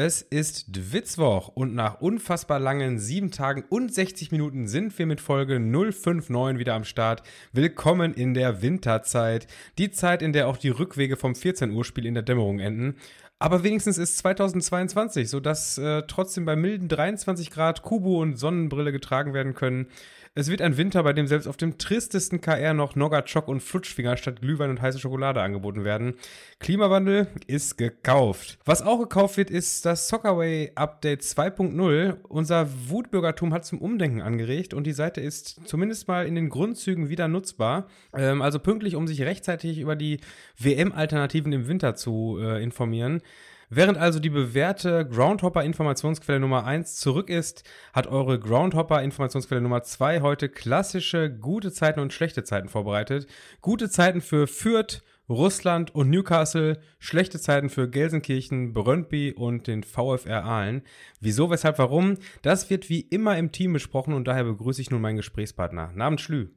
Es ist Dwitzwoch und nach unfassbar langen sieben Tagen und 60 Minuten sind wir mit Folge 059 wieder am Start. Willkommen in der Winterzeit. Die Zeit, in der auch die Rückwege vom 14 Uhr Spiel in der Dämmerung enden. Aber wenigstens ist 2022, sodass äh, trotzdem bei milden 23 Grad Kubu und Sonnenbrille getragen werden können. Es wird ein Winter, bei dem selbst auf dem tristesten KR noch Noggachok und Flutschfinger statt Glühwein und heiße Schokolade angeboten werden. Klimawandel ist gekauft. Was auch gekauft wird, ist das Soccerway Update 2.0. Unser Wutbürgertum hat zum Umdenken angeregt und die Seite ist zumindest mal in den Grundzügen wieder nutzbar. Ähm, also pünktlich, um sich rechtzeitig über die WM-Alternativen im Winter zu äh, informieren. Während also die bewährte Groundhopper-Informationsquelle Nummer 1 zurück ist, hat eure Groundhopper-Informationsquelle Nummer 2 heute klassische gute Zeiten und schlechte Zeiten vorbereitet. Gute Zeiten für Fürth, Russland und Newcastle, schlechte Zeiten für Gelsenkirchen, Brøndby und den VfR Aalen. Wieso, weshalb, warum? Das wird wie immer im Team besprochen und daher begrüße ich nun meinen Gesprächspartner. Namens Schlü.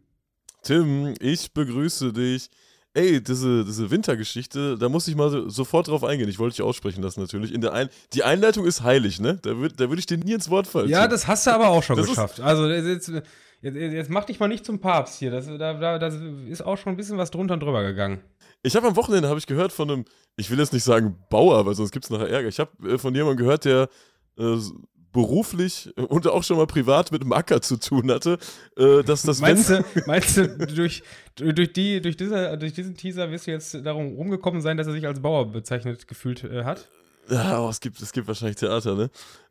Tim, ich begrüße dich. Ey, diese, diese Wintergeschichte, da muss ich mal so, sofort drauf eingehen. Ich wollte dich aussprechen lassen natürlich. In der Ein die Einleitung ist heilig, ne? Da würde da würd ich dir nie ins Wort fallen. Ja, das hast du aber auch schon das geschafft. Also jetzt, jetzt, jetzt, mach dich mal nicht zum Papst hier. Das, da, da, ist auch schon ein bisschen was drunter und drüber gegangen. Ich habe am Wochenende, habe ich gehört von einem, ich will jetzt nicht sagen Bauer, weil sonst gibt es nachher Ärger. Ich habe äh, von jemandem gehört, der äh, beruflich und auch schon mal privat mit dem Acker zu tun hatte, äh, dass das meinst du, meinst du durch, durch, die, durch, dieser, durch diesen Teaser wirst du jetzt darum rumgekommen sein, dass er sich als Bauer bezeichnet gefühlt äh, hat? Ja, oh, es, gibt, es gibt wahrscheinlich Theater, ne?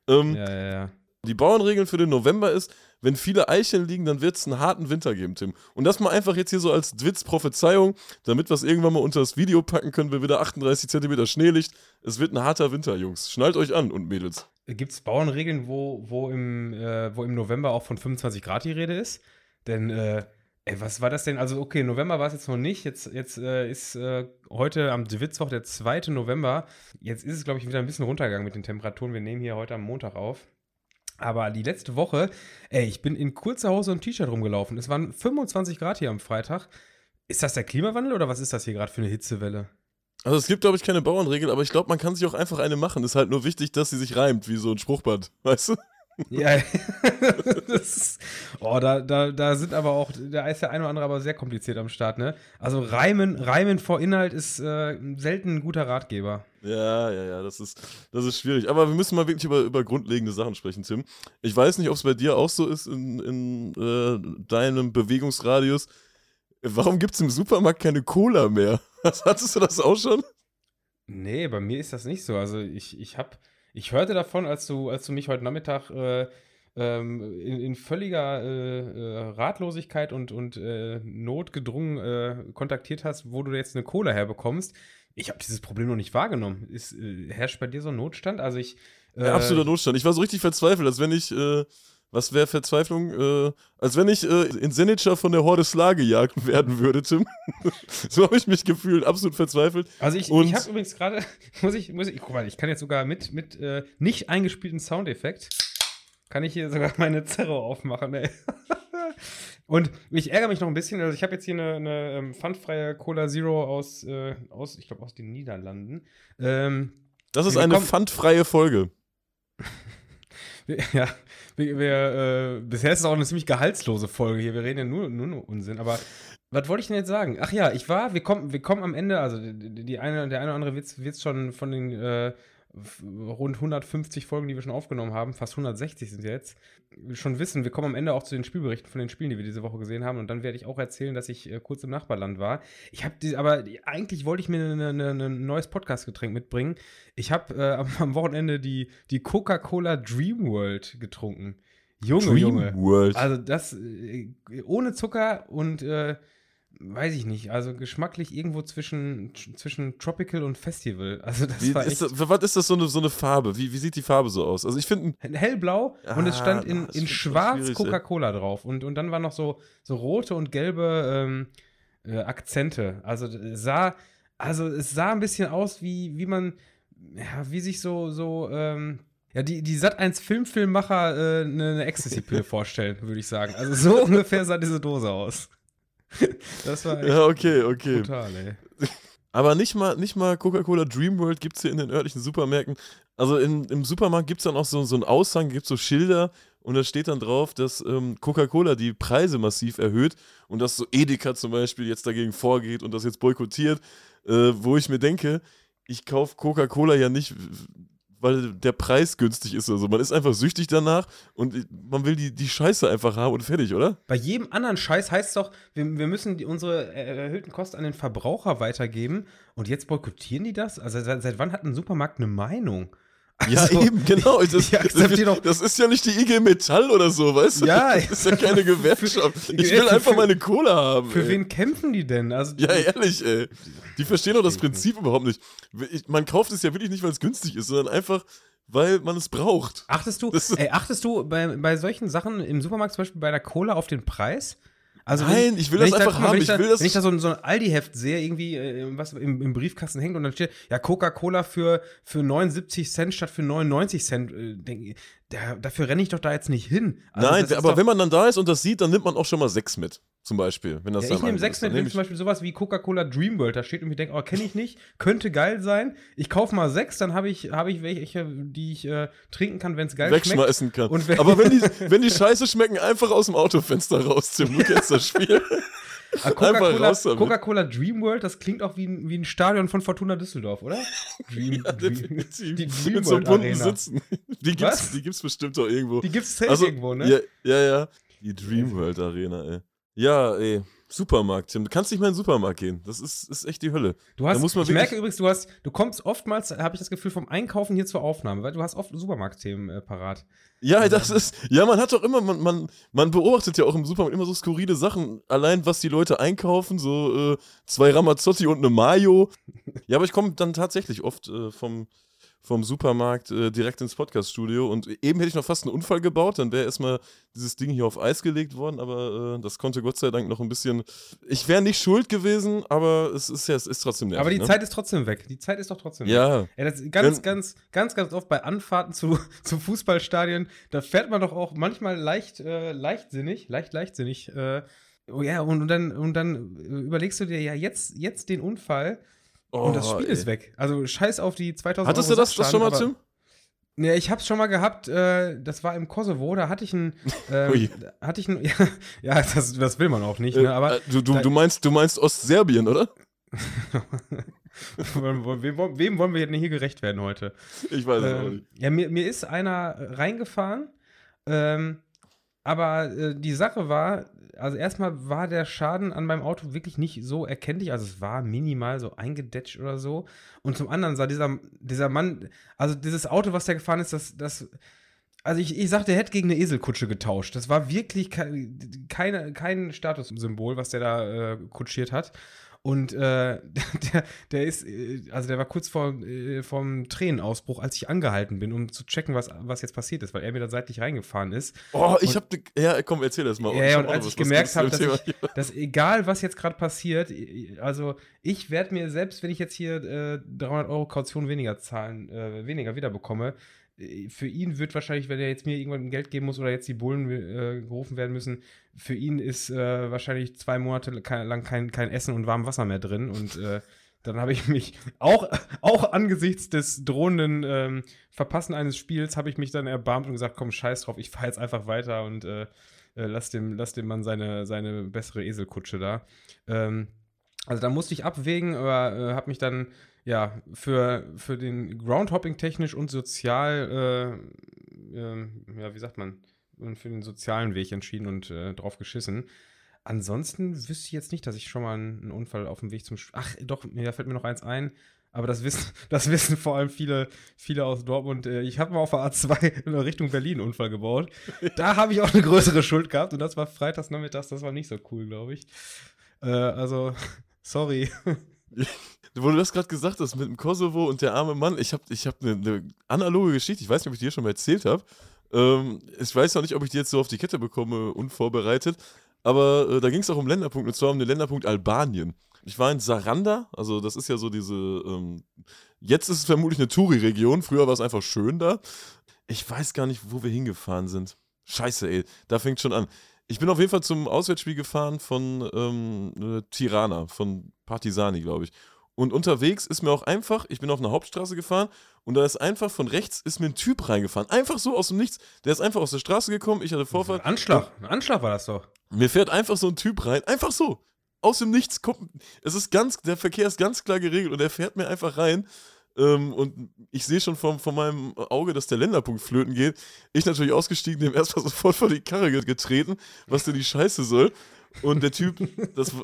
Ähm, ja, ja, ja. Die Bauernregeln für den November ist, wenn viele Eicheln liegen, dann wird es einen harten Winter geben, Tim. Und das mal einfach jetzt hier so als Dwitz-Prophezeiung, damit wir es irgendwann mal unter das Video packen können, wenn wieder 38 cm Schnee liegt. Es wird ein harter Winter, Jungs. Schnallt euch an und Mädels. Gibt es Bauernregeln, wo, wo, im, äh, wo im November auch von 25 Grad die Rede ist? Denn, äh, ey, was war das denn? Also, okay, November war es jetzt noch nicht. Jetzt, jetzt äh, ist äh, heute am Dwitzwoch der 2. November. Jetzt ist es, glaube ich, wieder ein bisschen runtergegangen mit den Temperaturen. Wir nehmen hier heute am Montag auf. Aber die letzte Woche, ey, ich bin in kurzer Hose und T-Shirt rumgelaufen. Es waren 25 Grad hier am Freitag. Ist das der Klimawandel oder was ist das hier gerade für eine Hitzewelle? Also es gibt, glaube ich, keine Bauernregel, aber ich glaube, man kann sich auch einfach eine machen. Ist halt nur wichtig, dass sie sich reimt, wie so ein Spruchband, weißt du? Ja, das, oh, da, da, da sind aber auch, da ist der eine oder andere aber sehr kompliziert am Start, ne? Also Reimen, Reimen vor Inhalt ist äh, selten ein guter Ratgeber. Ja, ja, ja, das ist, das ist schwierig. Aber wir müssen mal wirklich über, über grundlegende Sachen sprechen, Tim. Ich weiß nicht, ob es bei dir auch so ist in, in äh, deinem Bewegungsradius. Warum gibt es im Supermarkt keine Cola mehr? Hattest du das auch schon? Nee, bei mir ist das nicht so. Also ich, ich habe ich hörte davon, als du, als du mich heute Nachmittag äh, ähm, in, in, völliger äh, äh, Ratlosigkeit und, und äh, notgedrungen äh, kontaktiert hast, wo du jetzt eine Cola herbekommst. Ich habe dieses Problem noch nicht wahrgenommen. Ist, äh, herrscht bei dir so ein Notstand? Also ich. Ja, absoluter Notstand. Ich war so richtig verzweifelt, als wenn ich was wäre Verzweiflung? Äh, als wenn ich äh, in Senica von der Horde Sla gejagt werden würde, Tim. so habe ich mich gefühlt, absolut verzweifelt. Also ich, ich habe übrigens gerade, muss ich, muss ich, guck mal, ich kann jetzt sogar mit, mit äh, nicht eingespielten Soundeffekt, kann ich hier sogar meine Zerro aufmachen, ey. Und ich ärgere mich noch ein bisschen, also ich habe jetzt hier eine, eine ähm, pfandfreie Cola Zero aus, äh, aus ich glaube, aus den Niederlanden. Ähm, das ist eine pfandfreie Folge. ja, wir, wir, äh, bisher ist es auch eine ziemlich gehaltslose Folge hier. Wir reden ja nur, nur, nur Unsinn. Aber was wollte ich denn jetzt sagen? Ach ja, ich war, wir kommen, wir kommen am Ende, also die, die eine, der eine oder andere wird es schon von den äh, rund 150 Folgen, die wir schon aufgenommen haben, fast 160 sind jetzt, schon wissen, wir kommen am Ende auch zu den Spielberichten von den Spielen, die wir diese Woche gesehen haben. Und dann werde ich auch erzählen, dass ich äh, kurz im Nachbarland war. Ich habe aber eigentlich wollte ich mir ein neues Podcast-Getränk mitbringen. Ich habe äh, am, Wochenende die, die Coca-Cola Dream World getrunken. Junge, Dream Junge. World. Also das äh, ohne Zucker und äh, weiß ich nicht, also geschmacklich irgendwo zwischen, zwischen Tropical und Festival. Also das wie, war echt das, was ist das so eine, so eine Farbe? Wie, wie sieht die Farbe so aus? Also ich finde hellblau ah, und es stand in, in schwarz Coca-Cola drauf und, und dann waren noch so, so rote und gelbe ähm, äh, Akzente. Also es sah also es sah ein bisschen aus wie wie man ja, wie sich so so ähm, ja, die, die Sat1 Filmfilmmacher äh, eine, eine Ecstasy-Pille vorstellen, würde ich sagen. Also so ungefähr sah diese Dose aus. das war echt ja, okay, okay. brutal, ey. Aber nicht mal, nicht mal Coca-Cola Dreamworld gibt es hier in den örtlichen Supermärkten. Also in, im Supermarkt gibt es dann auch so, so einen Aushang, gibt so Schilder und da steht dann drauf, dass ähm, Coca-Cola die Preise massiv erhöht und dass so Edeka zum Beispiel jetzt dagegen vorgeht und das jetzt boykottiert, äh, wo ich mir denke, ich kaufe Coca-Cola ja nicht, weil der Preis günstig ist oder so. Man ist einfach süchtig danach und man will die, die Scheiße einfach haben und fertig, oder? Bei jedem anderen Scheiß heißt es doch, wir, wir müssen die, unsere erhöhten Kosten an den Verbraucher weitergeben und jetzt boykottieren die das? Also seit, seit wann hat ein Supermarkt eine Meinung? Ja, also, eben, genau. Das, das, das, ist ja nicht die IG Metall oder so, weißt du? Ja, das ist ja keine Gewerkschaft. Ich will einfach meine Kohle haben. Für ey. wen kämpfen die denn? Also, ja, ehrlich, ey. Die verstehen doch das Prinzip überhaupt nicht. Man kauft es ja wirklich nicht, weil es günstig ist, sondern einfach, weil man es braucht. Achtest du, ey, achtest du bei, bei solchen Sachen im Supermarkt, zum Beispiel bei der Cola, auf den Preis? Also Nein, wenn, ich will das einfach da, haben. Wenn ich, da, will das wenn ich da so ein, so ein Aldi-Heft sehe, irgendwie, äh, was im, im, Briefkasten hängt und dann steht, ja, Coca-Cola für, für 79 Cent statt für 99 Cent, äh, denk, da, dafür renne ich doch da jetzt nicht hin. Also Nein, aber wenn man dann da ist und das sieht, dann nimmt man auch schon mal sechs mit. Zum Beispiel, wenn das ja, Ich nehme sechs mit, wenn zum Beispiel sowas wie Coca-Cola Dreamworld da steht und ich denke, oh, kenne ich nicht, könnte geil sein. Ich kaufe mal sechs, dann habe ich, hab ich welche, die ich äh, trinken kann, wenn es geil Wegschmeißen schmeckt. kann. aber wenn die, wenn die Scheiße schmecken, einfach aus dem Autofenster rausziehen. Du kennst das Spiel. Ah, Coca-Cola Coca Dreamworld, das klingt auch wie ein, wie ein Stadion von Fortuna Düsseldorf, oder? Dream, ja, Dream, die Dreamworld Mit so bunten Arena. Sitzen. Die gibt's, Was? die gibt's bestimmt auch irgendwo. Die gibt's safe also, irgendwo, ne? Ja, ja, ja. Die Dreamworld Arena, ey. Ja, ey. Supermarkt, Tim. Du kannst nicht mehr in den Supermarkt gehen. Das ist, ist echt die Hölle. Du hast, ich merke übrigens, du hast, du kommst oftmals, habe ich das Gefühl, vom Einkaufen hier zur Aufnahme, weil du hast oft Supermarktthemen äh, parat. Ja, das ist, ja, man hat doch immer, man, man, man beobachtet ja auch im Supermarkt immer so skurrile Sachen. Allein, was die Leute einkaufen, so äh, zwei Ramazzotti und eine Mayo. Ja, aber ich komme dann tatsächlich oft äh, vom, vom Supermarkt äh, direkt ins Podcaststudio. Und eben hätte ich noch fast einen Unfall gebaut, dann wäre erstmal dieses Ding hier auf Eis gelegt worden, aber äh, das konnte Gott sei Dank noch ein bisschen. Ich wäre nicht schuld gewesen, aber es ist ja, es ist trotzdem nervig. Aber die ne? Zeit ist trotzdem weg. Die Zeit ist doch trotzdem ja. weg. Ja. Das ganz, Wenn, ganz, ganz, ganz oft bei Anfahrten zu, zu Fußballstadien, da fährt man doch auch manchmal leicht, äh, leichtsinnig, leicht, leichtsinnig. Äh, oh ja, und, und, dann, und dann überlegst du dir ja jetzt, jetzt den Unfall Oh, und das Spiel ey. ist weg. Also scheiß auf die 2000 Hattest Euro du das, das schon mal, Tim? Ne, ich hab's schon mal gehabt, äh, das war im Kosovo, da hatte ich ein, äh, hatte ich ein, ja, ja das, das, will man auch nicht, ne, aber. Äh, du, du, du, meinst, du meinst Ostserbien, oder? wem, wem, wollen wir denn hier gerecht werden heute? Ich weiß es äh, auch nicht. Ja, mir, mir ist einer reingefahren, ähm, aber äh, die Sache war, also erstmal war der Schaden an meinem Auto wirklich nicht so erkenntlich. Also es war minimal so eingedetscht oder so. Und zum anderen sah dieser, dieser Mann, also dieses Auto, was der gefahren ist, das, das also ich, ich sagte, der hätte gegen eine Eselkutsche getauscht. Das war wirklich ke keine, kein Statussymbol, was der da äh, kutschiert hat. Und äh, der, der ist, äh, also der war kurz vor äh, vom Tränenausbruch, als ich angehalten bin, um zu checken, was, was jetzt passiert ist, weil er mir da seitlich reingefahren ist. Oh, ich hab, ja, komm, erzähl das mal. Ja, und als ich gemerkt habe, dass, ich, dass egal, was jetzt gerade passiert, also ich werde mir selbst, wenn ich jetzt hier äh, 300 Euro Kaution weniger zahlen, äh, weniger wiederbekomme, für ihn wird wahrscheinlich, wenn er jetzt mir irgendwann Geld geben muss oder jetzt die Bullen äh, gerufen werden müssen, für ihn ist äh, wahrscheinlich zwei Monate lang kein, kein Essen und warmes Wasser mehr drin. Und äh, dann habe ich mich auch, auch angesichts des drohenden ähm, Verpassen eines Spiels, habe ich mich dann erbarmt und gesagt, komm, scheiß drauf, ich fahre jetzt einfach weiter und äh, äh, lass, dem, lass dem Mann seine, seine bessere Eselkutsche da. Ähm, also da musste ich abwägen, aber äh, habe mich dann ja, für, für den Groundhopping technisch und sozial, äh, äh, ja, wie sagt man, für den sozialen Weg entschieden und äh, drauf geschissen. Ansonsten wüsste ich jetzt nicht, dass ich schon mal einen, Unfall auf dem Weg zum. Sch Ach, doch, da fällt mir noch eins ein. Aber das wissen, das wissen vor allem viele, viele aus Dortmund. Äh, ich habe mal auf der A2 in Richtung Berlin einen Unfall gebaut. Da habe ich auch eine größere Schuld gehabt und das war freitags nachmittags. Das war nicht so cool, glaube ich. Äh, also, sorry. Wo du das gerade gesagt hast mit dem Kosovo und der arme Mann, ich habe ich hab eine, eine analoge Geschichte, ich weiß nicht, ob ich dir schon mal erzählt habe. Ähm, ich weiß noch nicht, ob ich die jetzt so auf die Kette bekomme, unvorbereitet, aber äh, da ging es auch um Länderpunkt, und zwar um den Länderpunkt Albanien. Ich war in Saranda, also das ist ja so diese, ähm, jetzt ist es vermutlich eine Touri-Region, früher war es einfach schön da. Ich weiß gar nicht, wo wir hingefahren sind. Scheiße, ey, da fängt schon an. Ich bin auf jeden Fall zum Auswärtsspiel gefahren von ähm, äh, Tirana, von Partisani, glaube ich. Und unterwegs ist mir auch einfach, ich bin auf einer Hauptstraße gefahren und da ist einfach von rechts ist mir ein Typ reingefahren. Einfach so aus dem Nichts. Der ist einfach aus der Straße gekommen, ich hatte Vorfahrt. Anschlag, ein Anschlag war das doch. Mir fährt einfach so ein Typ rein, einfach so. Aus dem Nichts kommt. Es ist ganz, der Verkehr ist ganz klar geregelt und er fährt mir einfach rein. Ähm, und ich sehe schon von, von meinem Auge, dass der Länderpunkt flöten geht. Ich natürlich ausgestiegen, dem erstmal sofort vor die Karre getreten, was denn die Scheiße soll. Und der Typ, das.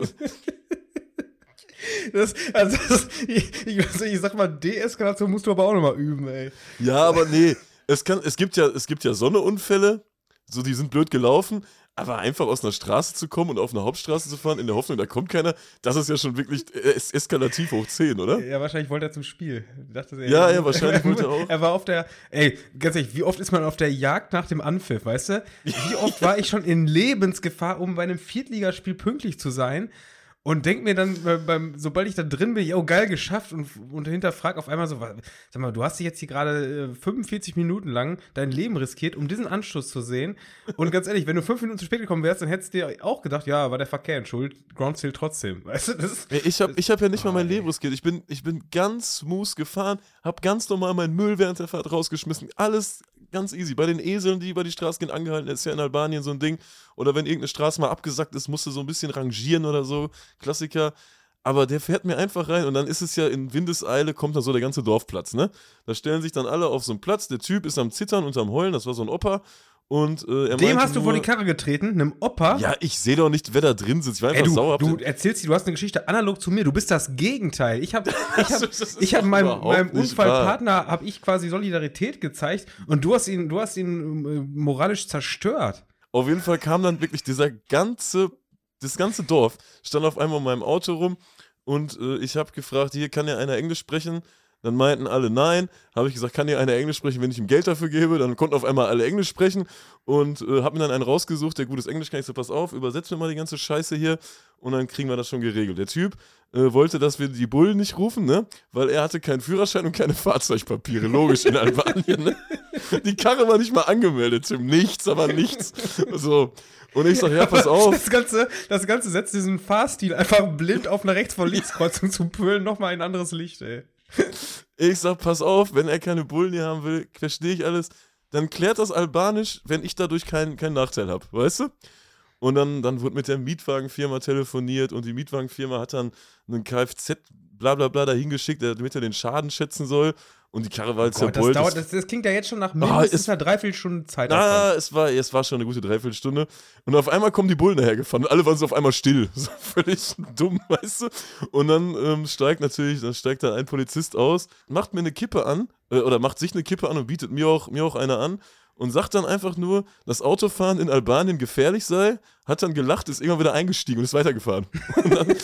Das, also das, ich, ich, sag mal, Deeskalation musst du aber auch nochmal üben, ey. Ja, aber nee. Es, kann, es, gibt ja, es gibt ja Sonneunfälle, so die sind blöd gelaufen, aber einfach aus einer Straße zu kommen und auf eine Hauptstraße zu fahren, in der Hoffnung, da kommt keiner, das ist ja schon wirklich es eskalativ hoch 10, oder? Ja, wahrscheinlich wollte er zum Spiel. Dachte, ey, ja, ja, wahrscheinlich wollte er auch. Er war auf der, ey, ganz ehrlich, wie oft ist man auf der Jagd nach dem Anpfiff, weißt du? Wie oft war ich schon in Lebensgefahr, um bei einem Viertligaspiel pünktlich zu sein? Und denk mir dann, beim, sobald ich da drin bin, oh geil, geschafft und, und hinterfrag auf einmal so, sag mal, du hast dich jetzt hier gerade 45 äh, Minuten lang dein Leben riskiert, um diesen Anschluss zu sehen. Und ganz ehrlich, wenn du fünf Minuten zu spät gekommen wärst, dann hättest du dir auch gedacht, ja, war der Verkehr in Schuld, Ground zählt trotzdem. Weißt du, das, ich habe ich hab ja nicht oh, mal mein Leben riskiert. Ich bin, ich bin ganz smooth gefahren, habe ganz normal meinen Müll während der Fahrt rausgeschmissen. Alles ganz easy. Bei den Eseln, die über die Straße gehen, angehalten, ist ja in Albanien so ein Ding. Oder wenn irgendeine Straße mal abgesackt ist, musst du so ein bisschen rangieren oder so. Klassiker. Aber der fährt mir einfach rein und dann ist es ja in Windeseile, kommt dann so der ganze Dorfplatz, ne? Da stellen sich dann alle auf so einen Platz. Der Typ ist am Zittern und am Heulen, das war so ein Opa. Und, äh, Dem hast du vor die Karre getreten, einem Opa? Ja, ich sehe doch nicht, wer da drin sitzt. Ich war einfach Ey, du, sauer. Du erzählst, du hast eine Geschichte analog zu mir. Du bist das Gegenteil. Ich habe ich hab, ich hab meinem, meinem Unfallpartner habe ich quasi Solidarität gezeigt und du hast ihn, du hast ihn äh, moralisch zerstört. Auf jeden Fall kam dann wirklich dieser ganze, das ganze Dorf stand auf einmal in meinem Auto rum und äh, ich habe gefragt, hier kann ja einer Englisch sprechen? Dann meinten alle nein. Habe ich gesagt, kann hier einer Englisch sprechen, wenn ich ihm Geld dafür gebe? Dann konnten auf einmal alle Englisch sprechen und äh, habe mir dann einen rausgesucht, der gutes Englisch kann. Ich so, pass auf, übersetzt mir mal die ganze Scheiße hier und dann kriegen wir das schon geregelt. Der Typ äh, wollte, dass wir die Bullen nicht rufen, ne? Weil er hatte keinen Führerschein und keine Fahrzeugpapiere. Logisch in Albanien, ne? Die Karre war nicht mal angemeldet, Tim. Nichts, aber nichts. So. Und ich sag, ja, pass auf. Das Ganze, das Ganze setzt diesen Fahrstil einfach blind auf eine Rechts- vor Linkskreuzung zu Pölen nochmal ein anderes Licht, ey. Ich sag, pass auf, wenn er keine Bullen hier haben will, verstehe ich alles. Dann klärt das Albanisch, wenn ich dadurch keinen kein Nachteil habe, weißt du? Und dann, dann wurde mit der Mietwagenfirma telefoniert und die Mietwagenfirma hat dann einen Kfz, bla bla bla, dahin geschickt, damit er den Schaden schätzen soll. Und die Karre war halt oh zerbeult. Das, dauert, das, das, klingt ja jetzt schon nach mindestens oh, einer Dreiviertelstunde Zeit. Ah, es war, es war schon eine gute Dreiviertelstunde. Und auf einmal kommen die Bullen dahergefahren und alle waren so auf einmal still. So völlig dumm, weißt du? Und dann ähm, steigt natürlich, dann steigt dann ein Polizist aus, macht mir eine Kippe an, äh, oder macht sich eine Kippe an und bietet mir auch, mir auch eine an und sagt dann einfach nur, dass Autofahren in Albanien gefährlich sei, hat dann gelacht, ist irgendwann wieder eingestiegen und ist weitergefahren. Und dann,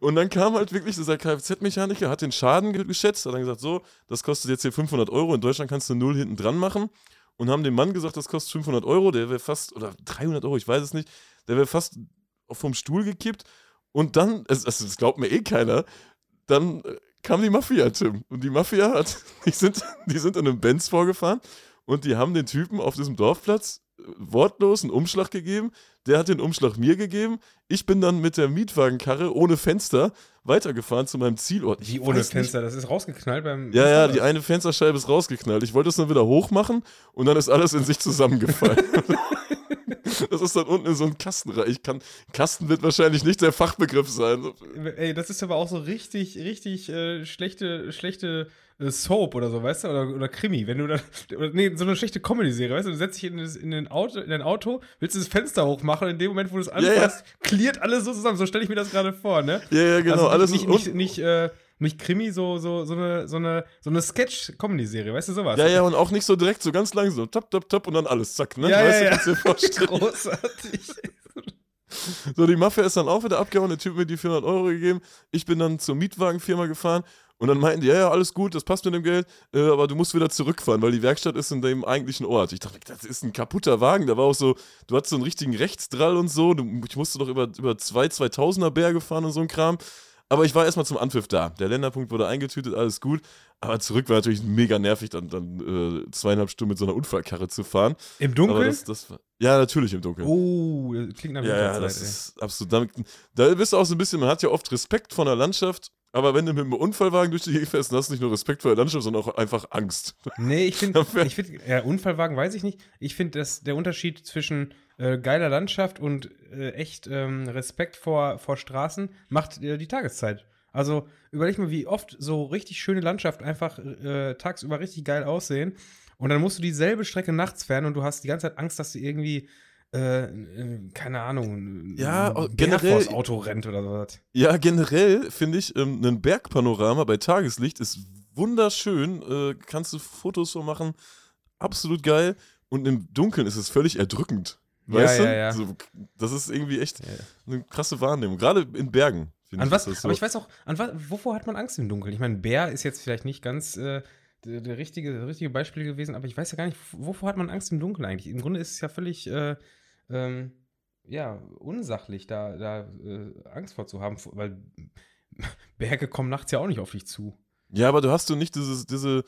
und dann kam halt wirklich dieser Kfz-Mechaniker, hat den Schaden geschätzt, hat dann gesagt, so, das kostet jetzt hier 500 Euro, in Deutschland kannst du null hinten dran machen. Und haben dem Mann gesagt, das kostet 500 Euro, der wäre fast, oder 300 Euro, ich weiß es nicht, der wäre fast vom Stuhl gekippt. Und dann, also das glaubt mir eh keiner, dann äh, kam die Mafia, Tim. Und die Mafia hat, die sind, die sind in einem Benz vorgefahren und die haben den Typen auf diesem Dorfplatz wortlos einen Umschlag gegeben. Der hat den Umschlag mir gegeben. Ich bin dann mit der Mietwagenkarre ohne Fenster weitergefahren zu meinem Zielort. Wie ohne Fenster? Nicht. Das ist rausgeknallt beim. Ja, ja, die eine Fensterscheibe ist rausgeknallt. Ich wollte es dann wieder hochmachen und dann ist alles in sich zusammengefallen. das ist dann unten in so einem Kasten rein. Ich kann, Kasten wird wahrscheinlich nicht der Fachbegriff sein. Ey, das ist aber auch so richtig, richtig äh, schlechte, schlechte äh, Soap oder so, weißt du? Oder, oder Krimi. Wenn du dann. Nee, so eine schlechte Comedy-Serie, weißt du? Du setzt dich in, das, in, den Auto, in dein Auto, willst du das Fenster hochmachen und in dem Moment, wo du es anfasst, ja. klärt alles so zusammen. So stelle ich mir das gerade vor, ne? Ja, ja, genau. Also alles nicht, nicht, nicht, äh, nicht Krimi, so, so, so eine, so eine, so eine Sketch-Comedy-Serie, weißt du, sowas? Ja, ja, und auch nicht so direkt, so ganz langsam, so tap, tap, tap und dann alles, zack, ne? Ja, weißt ja, du, ja. Dir Großartig. So, die Mafia ist dann auch wieder abgehauen, der Typ hat mir die 400 Euro gegeben. Ich bin dann zur Mietwagenfirma gefahren und dann meinten die, ja, ja, alles gut, das passt mit dem Geld, äh, aber du musst wieder zurückfahren, weil die Werkstatt ist in dem eigentlichen Ort. Ich dachte, das ist ein kaputter Wagen. Da war auch so, du hattest so einen richtigen Rechtsdrall und so. Du, ich musste doch über, über zwei 2000er Berge fahren und so ein Kram. Aber ich war erstmal zum Anpfiff da. Der Länderpunkt wurde eingetütet, alles gut. Aber zurück war natürlich mega nervig, dann, dann äh, zweieinhalb Stunden mit so einer Unfallkarre zu fahren. Im Dunkeln? Das, das war, ja, natürlich im Dunkeln. oh, das klingt nach ja, ja, das ey. ist absolut. Damit, da bist du auch so ein bisschen, man hat ja oft Respekt vor der Landschaft, aber wenn du mit einem Unfallwagen durch die Gegend fährst, dann hast du nicht nur Respekt vor der Landschaft, sondern auch einfach Angst. Nee, ich finde, ich find, ja, Unfallwagen weiß ich nicht. Ich finde, dass der Unterschied zwischen äh, geiler Landschaft und äh, echt ähm, Respekt vor, vor Straßen macht äh, die Tageszeit. Also überleg mal, wie oft so richtig schöne Landschaft einfach äh, tagsüber richtig geil aussehen. Und dann musst du dieselbe Strecke nachts fahren und du hast die ganze Zeit Angst, dass du irgendwie, äh, äh, keine Ahnung, Ja, ein oh, generell- vors Auto rennt oder sowas. Ja, generell finde ich, ähm, ein Bergpanorama bei Tageslicht ist wunderschön. Äh, kannst du Fotos so machen, absolut geil. Und im Dunkeln ist es völlig erdrückend. Ja, Weißt du? ja, ja. So, das ist irgendwie echt Ja, ja. eine krasse Wahrnehmung. Gerade in Bergen. finde An ich, was? das so. Aber ich weiß auch, an was, wovor hat man Angst im Dunkeln? Ich meine, Bär ist jetzt vielleicht nicht ganz äh, der, der richtige, das richtige Beispiel gewesen, aber ich weiß ja gar nicht, wovor hat man Angst im Dunkeln eigentlich? Im Grunde ist es ja völlig, äh, ähm, ja, unsachlich, da, da äh, Angst vor zu haben, weil Berge kommen nachts ja auch nicht auf dich zu. Ja, aber du hast du nicht dieses, diese,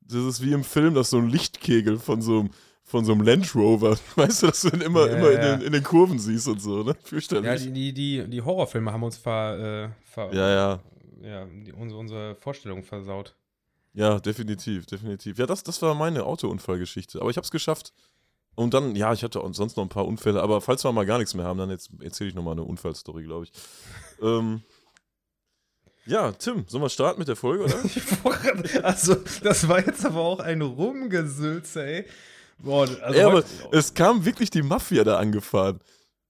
dieses wie im Film, dass so ein Lichtkegel von so einem, von so einem Land Rover, weißt du, dass du den immer, Ja, immer ja. In, den, in den Kurven siehst und so, ne? Fürchterlich. Ja, die, die, die, Horrorfilme haben uns ver, äh, ver ja, ja. ja, die, unsere, unsere Vorstellung versaut. Ja, definitiv, definitiv. Ja, das, das war meine Autounfallgeschichte. Aber ich habe es geschafft. Und dann, ja, ich hatte sonst noch ein paar Unfälle. Aber falls wir mal gar nichts mehr haben, dann jetzt erzähle ich nochmal eine Unfallstory, glaube ich. ähm, ja, Tim, sollen wir starten mit der Folge, oder? also, das war jetzt aber auch ein Rumgesülze, ey. Boah, also ja, aber es kam wirklich die Mafia da angefahren.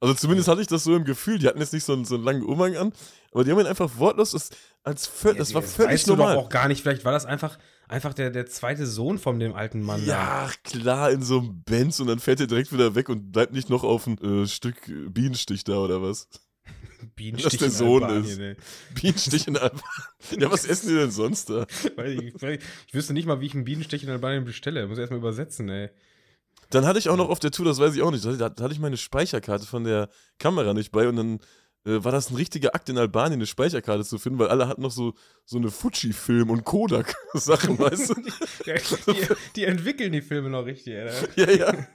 Also zumindest hatte ich das so im Gefühl. Die hatten jetzt nicht so einen, so einen langen Umhang an, aber die haben ihn einfach wortlos das, als völ das war völlig weißt normal. du doch auch gar nicht. Vielleicht war das einfach, einfach der, der zweite Sohn von dem alten Mann. Ja, klar, in so einem Benz und dann fährt er direkt wieder weg und bleibt nicht noch auf ein äh, Stück Bienenstich da oder was? da. Bienenstich dass der Sohn Albanien, ist. ey. Bienenstich in Albanien. Ja, was essen die denn sonst da? Ich, ich, ich wüsste nicht mal, wie ich einen Bienenstich in Albanien bestelle. Muss erstmal übersetzen, ey. Dann hatte ich auch noch auf der Tour, das weiß ich auch nicht, da, hatte ich meine Speicherkarte von der Kamera nicht bei und dann äh, war das ein richtiger Akt in Albanien, eine Speicherkarte zu finden, weil alle hatten noch so, so eine Fuji-Film- und Kodak-Sachen, weißt du? Die, die, die entwickeln die Filme noch richtig, ey. ja, ja.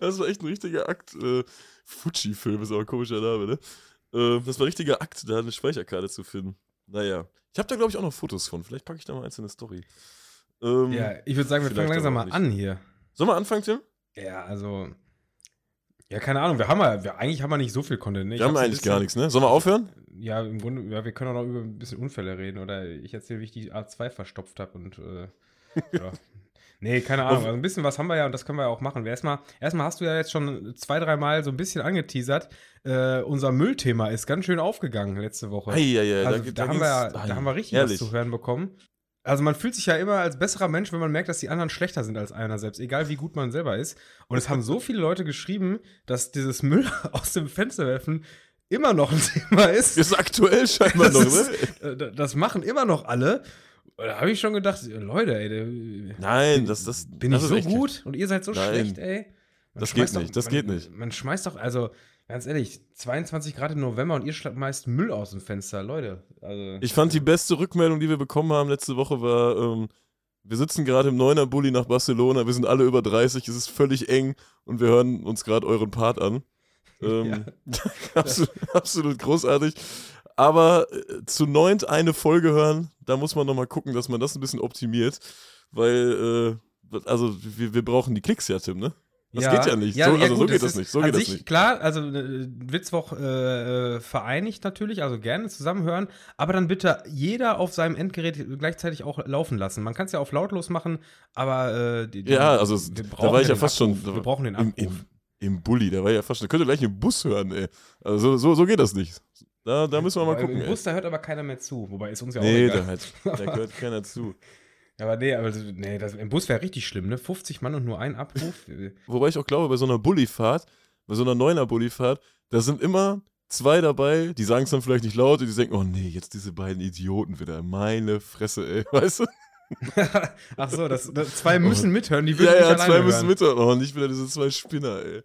Das war echt ein richtiger Akt. Äh, Fuji-Film ist auch ein komischer Name, ne? Äh, das war ein richtiger Akt, da eine Speicherkarte zu finden. Naja. Ich habe da, glaube ich, auch noch Fotos von. Vielleicht packe ich da mal eins in eine Story. Ähm, Ja, ich würde sagen, wir fangen langsam mal an hier. Sollen wir anfangen, Tim? Ja, also. Ja, keine Ahnung, wir haben ja, wir, eigentlich haben wir nicht so viel Content. Ne? Wir haben eigentlich bisschen- gar nichts, ne? Sollen wir aufhören? Ja, im Grunde, ja, wir können auch noch über ein bisschen Unfälle reden oder ich erzähle, wie ich die A2 verstopft habe und äh, ja. Nee, keine Ahnung. Also ein bisschen was haben wir ja und das können wir ja auch machen. Erstmal, erstmal hast du ja jetzt schon zwei, dreimal so ein bisschen angeteasert. Äh, unser Müllthema ist ganz schön aufgegangen letzte Woche. Eieiei, also, da, geht- haben wir, da haben wir richtig herrlich. was zu hören bekommen. Also man fühlt sich ja immer als besserer Mensch, wenn man merkt, dass die anderen schlechter sind als einer selbst, egal wie gut man selber ist. Und es haben so viele Leute geschrieben, dass dieses Müll aus dem Fenster werfen immer noch ein Thema ist. Ist aktuell scheinbar Das noch, ist- ne? Äh, da- Das machen immer noch alle. Da habe ich schon gedacht, Leute, ey, Nein, das, das, bin das ich so gut und ihr seid so Nein. schlecht, ey. Man Das geht nicht, das man, geht nicht. Man schmeißt doch, also ganz ehrlich, 22 Grad im November und ihr schmeißt Müll aus dem Fenster, Leute. Also, Ich fand die beste Rückmeldung, die wir bekommen haben letzte Woche, war, ähm, wir sitzen gerade im Neuner Bulli nach Barcelona, wir sind alle über 30, es ist völlig eng und wir hören uns gerade euren Part an. Ähm, absolut, absolut großartig. Aber äh, zu neunt eine Folge hören, da muss man nochmal gucken, dass man das ein bisschen optimiert, weil, äh, also wir, wir brauchen die Klicks ja, Tim, ne? Das geht ja nicht. so, also so gut, geht es das ist nicht. So geht das sich, nicht. Klar, also äh, Witzwoch äh, äh, vereinigt natürlich, also gerne zusammenhören, aber dann bitte jeder auf seinem Endgerät gleichzeitig auch laufen lassen. Man kann es ja auf lautlos machen, aber äh, die, Ja, also wir da brauchen war ich ja fast Abruf. schon. Wir brauchen den im, Abruf. im, Im Bulli, da war ja fast schon. Da könnt ihr gleich im Bus hören, ey. Also so, so geht das nicht. Da, da müssen wir mal gucken. Im ey. Bus, da hört aber keiner mehr zu. Wobei ist uns ja auch Nee, egal. da, halt, da gehört keiner zu. Aber nee, aber nee, das, im Bus wäre richtig schlimm, ne? 50 Mann und nur ein Abruf. Wobei ich auch glaube, bei so einer Bullifahrt, bei so einer neuner Bullifahrt, da sind immer zwei dabei, die sagen es dann vielleicht nicht laut und die denken, oh nee, jetzt diese beiden Idioten wieder. Meine Fresse, ey. Weißt du? Ach so, das, das, zwei müssen mithören, die würden Ja, nicht ja, zwei müssen hören. mithören. Oh, nicht wieder diese zwei Spinner, ey.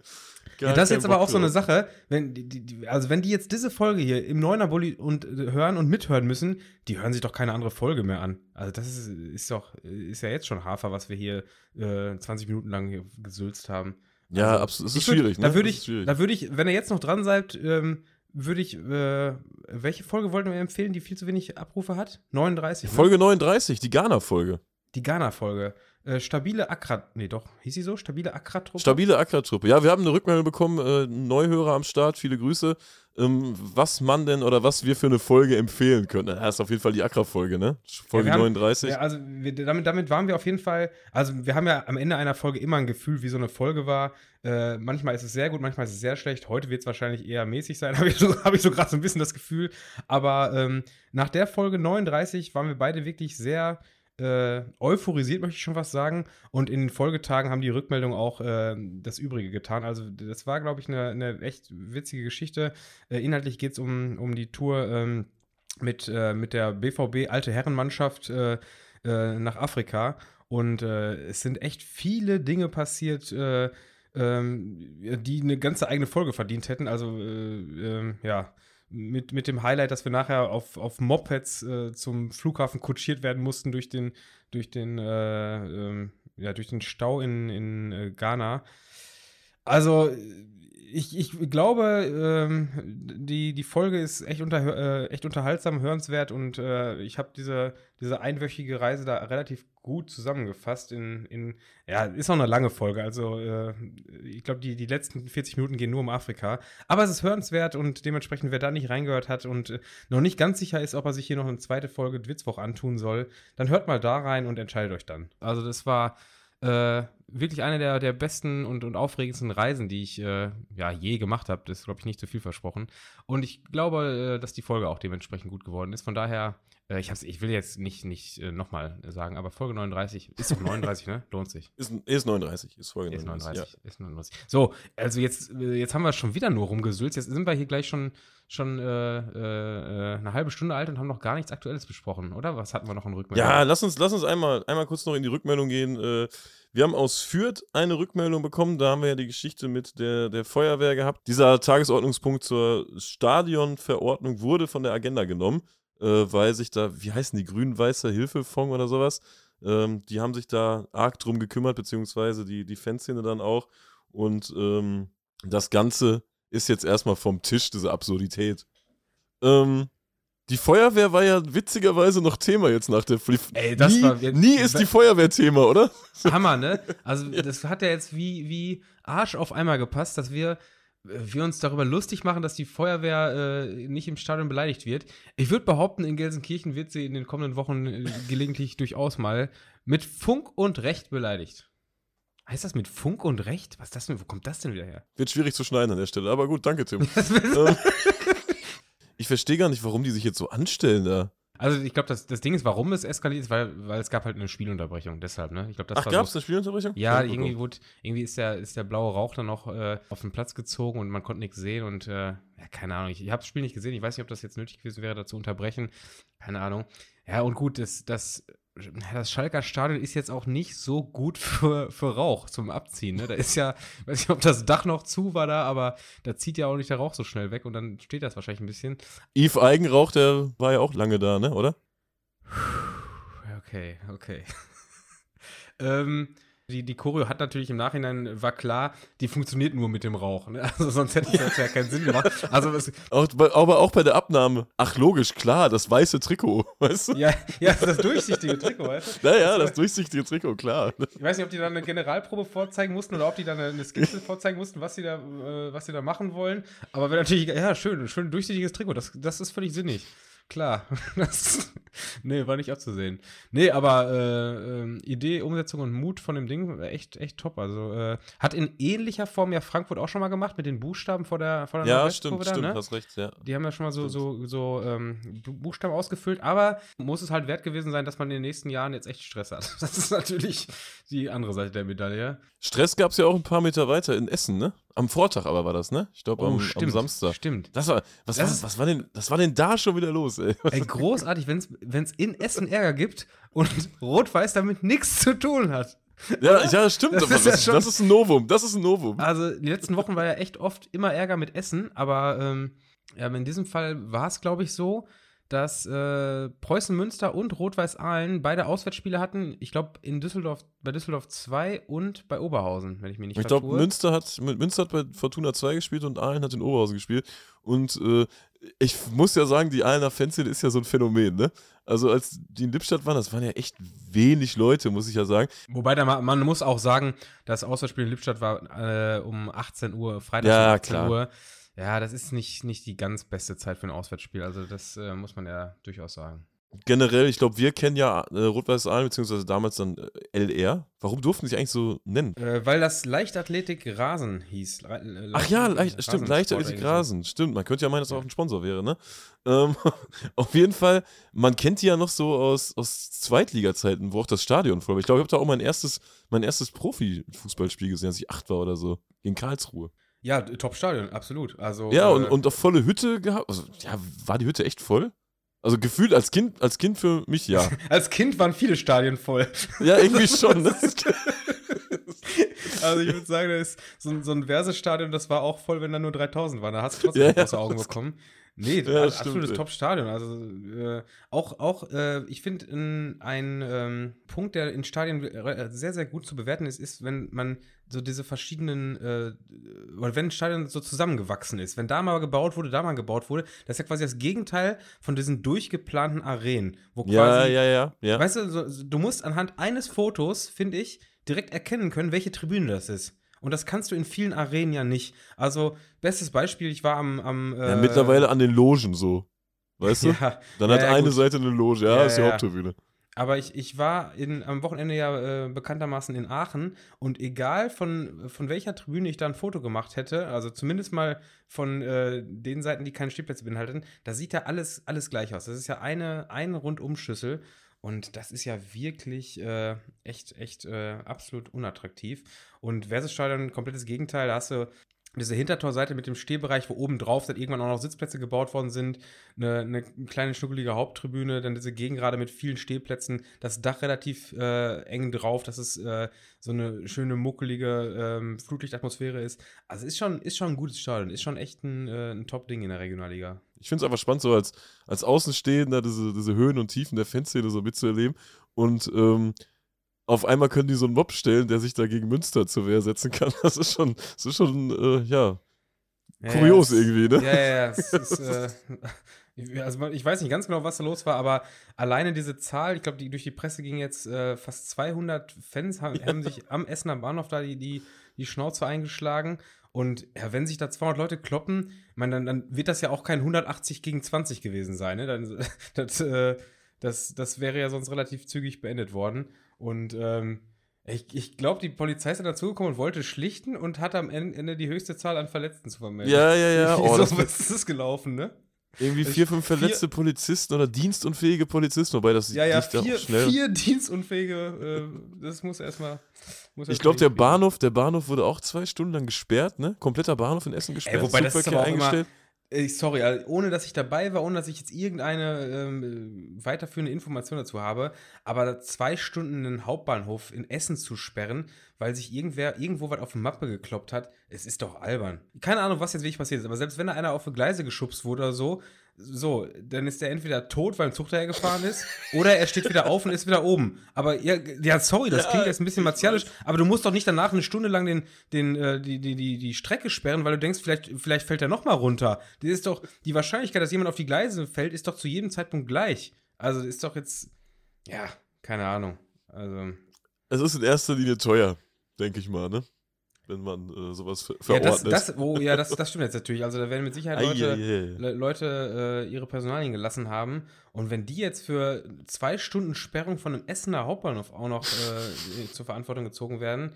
Ja, das ist jetzt aber auch so eine Sache, wenn die, die, also wenn die jetzt diese Folge hier im Neuner Bulli und äh, hören und mithören müssen, die hören sich doch keine andere Folge mehr an. Also das ist, ist doch, ist ja jetzt schon Hafer, was wir hier äh, 20 Minuten lang hier gesülzt haben. Ja, also, absolut. Es ist schwierig, würd, ne? Da würde ich, da würde ich, wenn ihr jetzt noch dran seid, ähm, würde ich, äh, welche Folge wollten wir empfehlen, die viel zu wenig Abrufe hat? 39. Ne? Folge 39, die Ghana-Folge. Die Ghana-Folge. Äh, stabile Akkra, nee doch, hieß sie so? Stabile Akkra-Truppe? Stabile Akkra-Truppe. Ja, wir haben eine Rückmeldung bekommen, äh, Neuhörer am Start, viele Grüße. Ähm, was man denn oder was wir für eine Folge empfehlen können. Das ist auf jeden Fall die Akkra-Folge, ne? Folge ja, haben, 39. Ja, also wir, damit, damit waren wir auf jeden Fall, also wir haben ja am Ende einer Folge immer ein Gefühl, wie so eine Folge war. Äh, manchmal ist es sehr gut, manchmal ist es sehr schlecht. Heute wird es wahrscheinlich eher mäßig sein, habe ich so, hab so gerade so ein bisschen das Gefühl. Aber ähm, nach der Folge 39 waren wir beide wirklich sehr äh, euphorisiert, möchte ich schon was sagen. Und in den Folgetagen haben die Rückmeldungen auch äh, das Übrige getan. Also, das war, glaube ich, eine, eine, echt witzige Geschichte. Äh, inhaltlich geht es um, um die Tour ähm, mit, äh, mit der BVB Alte Herrenmannschaft äh, äh, nach Afrika. Und es sind echt viele Dinge passiert, ähm, die eine ganze eigene Folge verdient hätten. Also, ähm, ja mit, mit dem Highlight, dass wir nachher auf, auf Mopeds äh, zum Flughafen kutschiert werden mussten durch den, durch den, äh, äh, ja, durch den Stau in, in äh, Ghana. Also ich, ich glaube, ähm, die, die Folge ist echt, unter, äh, echt unterhaltsam, hörenswert und äh, ich habe diese, diese einwöchige Reise da relativ gut zusammengefasst. In, in, ja, ist auch eine lange Folge, also äh, ich glaube, die, die letzten 40 Minuten gehen nur um Afrika. Aber es ist hörenswert und dementsprechend, wer da nicht reingehört hat und äh, noch nicht ganz sicher ist, ob er sich hier noch eine zweite Folge Witzwoch antun soll, dann hört mal da rein und entscheidet euch dann. Also das war äh, wirklich eine der, der besten und, und aufregendsten Reisen, die ich äh, ja, je gemacht habe. Das ist, glaube ich, nicht zu viel versprochen. Und ich glaube, äh, dass die Folge auch dementsprechend gut geworden ist. Von daher, äh, ich, hab's, ich will jetzt nicht, nicht äh, nochmal sagen, aber Folge 39 ist doch 39, ne? Lohnt sich. Ist, ist 39, ist Folge ist 39. 39 ja. Ist 39. So, also jetzt, äh, jetzt haben wir schon wieder nur rumgesülzt. Jetzt sind wir hier gleich schon, schon äh, äh, eine halbe Stunde alt und haben noch gar nichts Aktuelles besprochen, oder? Was hatten wir noch in Rückmeldung? Ja, lass uns, lass uns einmal, einmal kurz noch in die Rückmeldung gehen. Wir haben aus Fürth eine Rückmeldung bekommen. Da haben wir ja die Geschichte mit der, der Feuerwehr gehabt. Dieser Tagesordnungspunkt zur Stadionverordnung wurde von der Agenda genommen, äh, weil sich da, wie heißen die, grün-weiße Hilfefonds oder sowas, ähm, die haben sich da arg drum gekümmert, beziehungsweise die, die Fanszene dann auch. Und ähm, das Ganze ist jetzt erstmal vom Tisch, diese Absurdität. Ähm, die Feuerwehr war ja witzigerweise noch Thema jetzt nach der Flief. Ey, das nie, war. Nie ist die Feuerwehr Thema, oder? Hammer, ne? Also, das hat ja jetzt wie, wie Arsch auf einmal gepasst, dass wir, wir uns darüber lustig machen, dass die Feuerwehr äh, nicht im Stadion beleidigt wird. Ich würde behaupten, in Gelsenkirchen wird sie in den kommenden Wochen äh, gelegentlich durchaus mal mit Funk und Recht beleidigt. Heißt das mit Funk und Recht? Was ist das denn? Wo kommt das denn wieder her? Wird schwierig zu schneiden an der Stelle, aber gut, danke, Tim. ähm, ich verstehe gar nicht, warum die sich jetzt so anstellen da. Also ich glaube, das, das Ding ist, warum es eskaliert ist, weil, weil es gab halt eine Spielunterbrechung, deshalb, ne? Ich glaub, das Ach, gab es so, eine Spielunterbrechung? Ja, ja irgendwie, wurde, irgendwie ist der, ist der blaue Rauch dann noch äh, auf den Platz gezogen und man konnte nichts sehen und äh, ja, keine Ahnung, ich, ich habe das Spiel nicht gesehen, ich weiß nicht, ob das jetzt nötig gewesen wäre, da zu unterbrechen. Keine Ahnung. Ja, und gut, das, das das Schalker Stadion ist jetzt auch nicht so gut für, für Rauch zum Abziehen. Ne? Da ist ja, weiß nicht, ob das Dach noch zu war da, aber da zieht ja auch nicht der Rauch so schnell weg und dann steht das wahrscheinlich ein bisschen. Yves Eigenrauch, der war ja auch lange da, ne, oder? Okay, okay. ähm, die, die Choreo hat natürlich im Nachhinein, war klar, die funktioniert nur mit dem Rauch. Ne? Also sonst hätte es ja keinen Sinn gemacht. Also es, auch, aber auch bei der Abnahme. Ach, logisch, klar, das weiße Trikot, weißt du? Ja, ja das durchsichtige Trikot, weißt du? Naja, das, das durchsichtige Trikot, klar. Ich weiß nicht, ob die dann eine Generalprobe vorzeigen mussten oder ob die dann eine Skizze vorzeigen mussten, was sie da, äh, was sie da machen wollen. Aber wenn natürlich, ja, schön, schön durchsichtiges Trikot, das, das ist völlig sinnig. Klar. Das, nee, war nicht abzusehen. Nee, aber äh, äh, Idee, Umsetzung und Mut von dem Ding echt, echt top. Also äh, hat in ähnlicher Form ja Frankfurt auch schon mal gemacht mit den Buchstaben vor der vor der Ja, stimmt, da, stimmt, ne? hast recht, ja. Die haben ja schon mal so, so, so ähm, Buchstaben ausgefüllt, aber muss es halt wert gewesen sein, dass man in den nächsten Jahren jetzt echt Stress hat. Das ist natürlich die andere Seite der Medaille. Stress gab es ja auch ein paar Meter weiter in Essen, ne? Am Vortag aber war das, ne? Ich glaube, oh, am, am, Samstag. Stimmt. Das war, was, das war, was, war denn, was war denn da schon wieder los, ey? ey großartig, wenn es in Essen Ärger gibt und Rot-Weiß damit nichts zu tun hat. Ja, ja stimmt. Das ist ja das, schon- das ist ein Novum. Das ist ein Novum. Also die letzten Wochen war ja echt oft immer Ärger mit Essen, aber ähm, ja, in diesem Fall war es, glaube ich, so, dass äh, Preußen Münster und Rot-Weiß Aalen beide Auswärtsspiele hatten. Ich glaube, in Düsseldorf, bei Düsseldorf 2 und bei Oberhausen, wenn ich mich nicht Ich glaube. Münster hat, Münster hat bei Fortuna 2 gespielt und Aalen hat in Oberhausen gespielt. Und äh, ich muss ja sagen, die Aalener Fanszene ist ja so ein Phänomen, ne? Also als die in Lippstadt waren, das waren ja echt wenig Leute, muss ich ja sagen. Wobei da ma- man muss auch sagen, das Auswärtsspiel in Lippstadt war äh, um 18 Uhr, Freitag Ja, um 18 klar. Uhr. Ja, das ist nicht, nicht die ganz beste Zeit für ein Auswärtsspiel. Also das äh, muss man ja durchaus sagen. Generell, ich glaube, wir kennen ja äh, Rot-Weiß Aalen, beziehungsweise damals dann äh, LR. Warum durften sie sich eigentlich so nennen? Äh, weil das Leichtathletik Rasen hieß. Ra- äh, Ach ja, leicht, stimmt, Leichtathletik. Rasen. Stimmt, man könnte ja meinen, dass es auch ein Sponsor wäre, ne? Ähm, auf jeden Fall, man kennt die ja noch so aus, aus Zweitliga-Zeiten, wo auch das Stadion voll war. Ich glaube, ich habe da auch mein erstes, mein erstes Profi-Fußballspiel gesehen, als ich acht war oder so. In Karlsruhe. Ja, Top-Stadion, absolut. Also, Ja, äh, und, und auch volle Hütte gehabt. Also, ja, war die Hütte echt voll? Also gefühlt als Kind, als Kind für mich ja. als Kind waren viele Stadien voll. Ja, irgendwie schon. Ne? also ich würde sagen, das ist so, ein- so ein Versestadion, das war auch voll, wenn da nur 3000 waren. Da hast du trotzdem Ja, ja, große Augen das- bekommen. Nee, Ja, stimmt, absolutes. Top-Stadion. Also äh, auch, auch äh, ich finde, ein, ähm, Punkt, der in Stadien re- sehr, sehr gut zu bewerten ist, ist, wenn man so diese verschiedenen, äh, oder wenn ein Stadion so zusammengewachsen ist. Wenn da mal gebaut wurde, da mal gebaut wurde, das ist ja quasi das Gegenteil von diesen durchgeplanten Arenen, wo quasi Ja, ja, ja, ja. Weißt du, so, du musst anhand eines Fotos, finde ich, direkt erkennen können, welche Tribüne das ist. Und das kannst du in vielen Arenen ja nicht. Also, bestes Beispiel, ich war am. am ja äh, mittlerweile an den Logen so. Weißt du? Ja, Dann Ja, hat ja, eine gut. Seite eine Loge, ja, Ja, ist die ja, ja. Haupttribüne. Aber ich, ich war in, am Wochenende ja äh, bekanntermaßen in Aachen und egal von, von welcher Tribüne ich da ein Foto gemacht hätte, also zumindest mal von äh, den Seiten, die keine Stehplätze beinhalten, da sieht ja alles, alles gleich aus. Das ist ja eine, eine Rundumschüssel und das ist ja wirklich äh, echt, echt äh, absolut unattraktiv. Und Versestadion, komplettes Gegenteil, da hast du diese Hintertorseite mit dem Stehbereich, wo oben drauf dann irgendwann auch noch Sitzplätze gebaut worden sind, eine, eine kleine schnuckelige Haupttribüne, dann diese Gegengrade mit vielen Stehplätzen, das Dach relativ äh, eng drauf, dass es äh, so eine schöne muckelige ähm, Flutlichtatmosphäre ist. Also ist schon, ist schon ein gutes Stadion, ist schon echt ein, äh, ein Top-Ding in der Regionalliga. Ich finde es einfach spannend, so als, als Außenstehender diese, diese Höhen und Tiefen der Fanszene so mitzuerleben. Und ähm, auf einmal können die so einen Mob stellen, der sich da gegen Münster zur Wehr setzen kann. Das ist schon, das ist schon äh, ja, Ja, kurios ja, irgendwie, ne? Ja, ja, ja. Es ist, äh, ich- also ich weiß nicht ganz genau, was da los war, aber alleine diese Zahl, ich glaube, die durch die Presse ging jetzt äh, fast 200 Fans haben, haben sich am Essener Bahnhof da die, die, die Schnauze eingeschlagen. Und ja, wenn sich da 200 Leute kloppen, man, dann, dann wird das ja auch kein 180 gegen 20 gewesen sein. Ne? Dann, das, äh, das, das wäre ja sonst relativ zügig beendet worden. Und ähm, ich, ich glaube, die Polizei ist dann dazugekommen und wollte schlichten und hat am Ende die höchste Zahl an Verletzten zu vermelden. Ja, ja, ja. Oh, so das was ist das gelaufen, ne? irgendwie Ich- vier, fünf vier- verletzte Polizisten oder dienstunfähige Polizisten, wobei das Ja, ja, vier, schnell. vier Dienstunfähige, äh, das muss erstmal. Ich glaube, der Bahnhof, der Bahnhof wurde auch zwei Stunden lang gesperrt, ne? Kompletter Bahnhof in Essen gesperrt. wobei das ist aber auch immer- eingestellt. Äh, sorry, also ohne dass ich dabei war, ohne dass ich jetzt irgendeine ähm, weiterführende Information dazu habe, aber zwei Stunden einen Hauptbahnhof in Essen zu sperren, weil sich irgendwer irgendwo was auf die Mappe gekloppt hat, es ist doch albern. Keine Ahnung, was jetzt wirklich passiert ist, aber selbst wenn da einer auf die Gleise geschubst wurde oder so, so, dann ist der entweder tot, weil ein Zug daher gefahren ist, oder er steht wieder auf und ist wieder oben. Aber ja, ja sorry, das Ja, klingt jetzt ein bisschen martialisch, aber du musst doch nicht danach eine Stunde lang den, den, äh, die, die, die, die Strecke sperren, weil du denkst, vielleicht, vielleicht fällt er noch mal runter. Das ist doch, die Wahrscheinlichkeit, dass jemand auf die Gleise fällt, ist doch zu jedem Zeitpunkt gleich. Also ist doch jetzt, ja, keine Ahnung. Also, Es ist in erster Linie teuer, denke ich mal, ne? Wenn man äh, sowas ver ja, das, verordnet. das, oh, ja das, das stimmt jetzt natürlich. Also da werden mit Sicherheit Leute. Le Leute äh, ihre Personalien gelassen haben. Und wenn die jetzt für zwei Stunden Sperrung von einem Essener Hauptbahnhof auch noch äh, zur Verantwortung gezogen werden,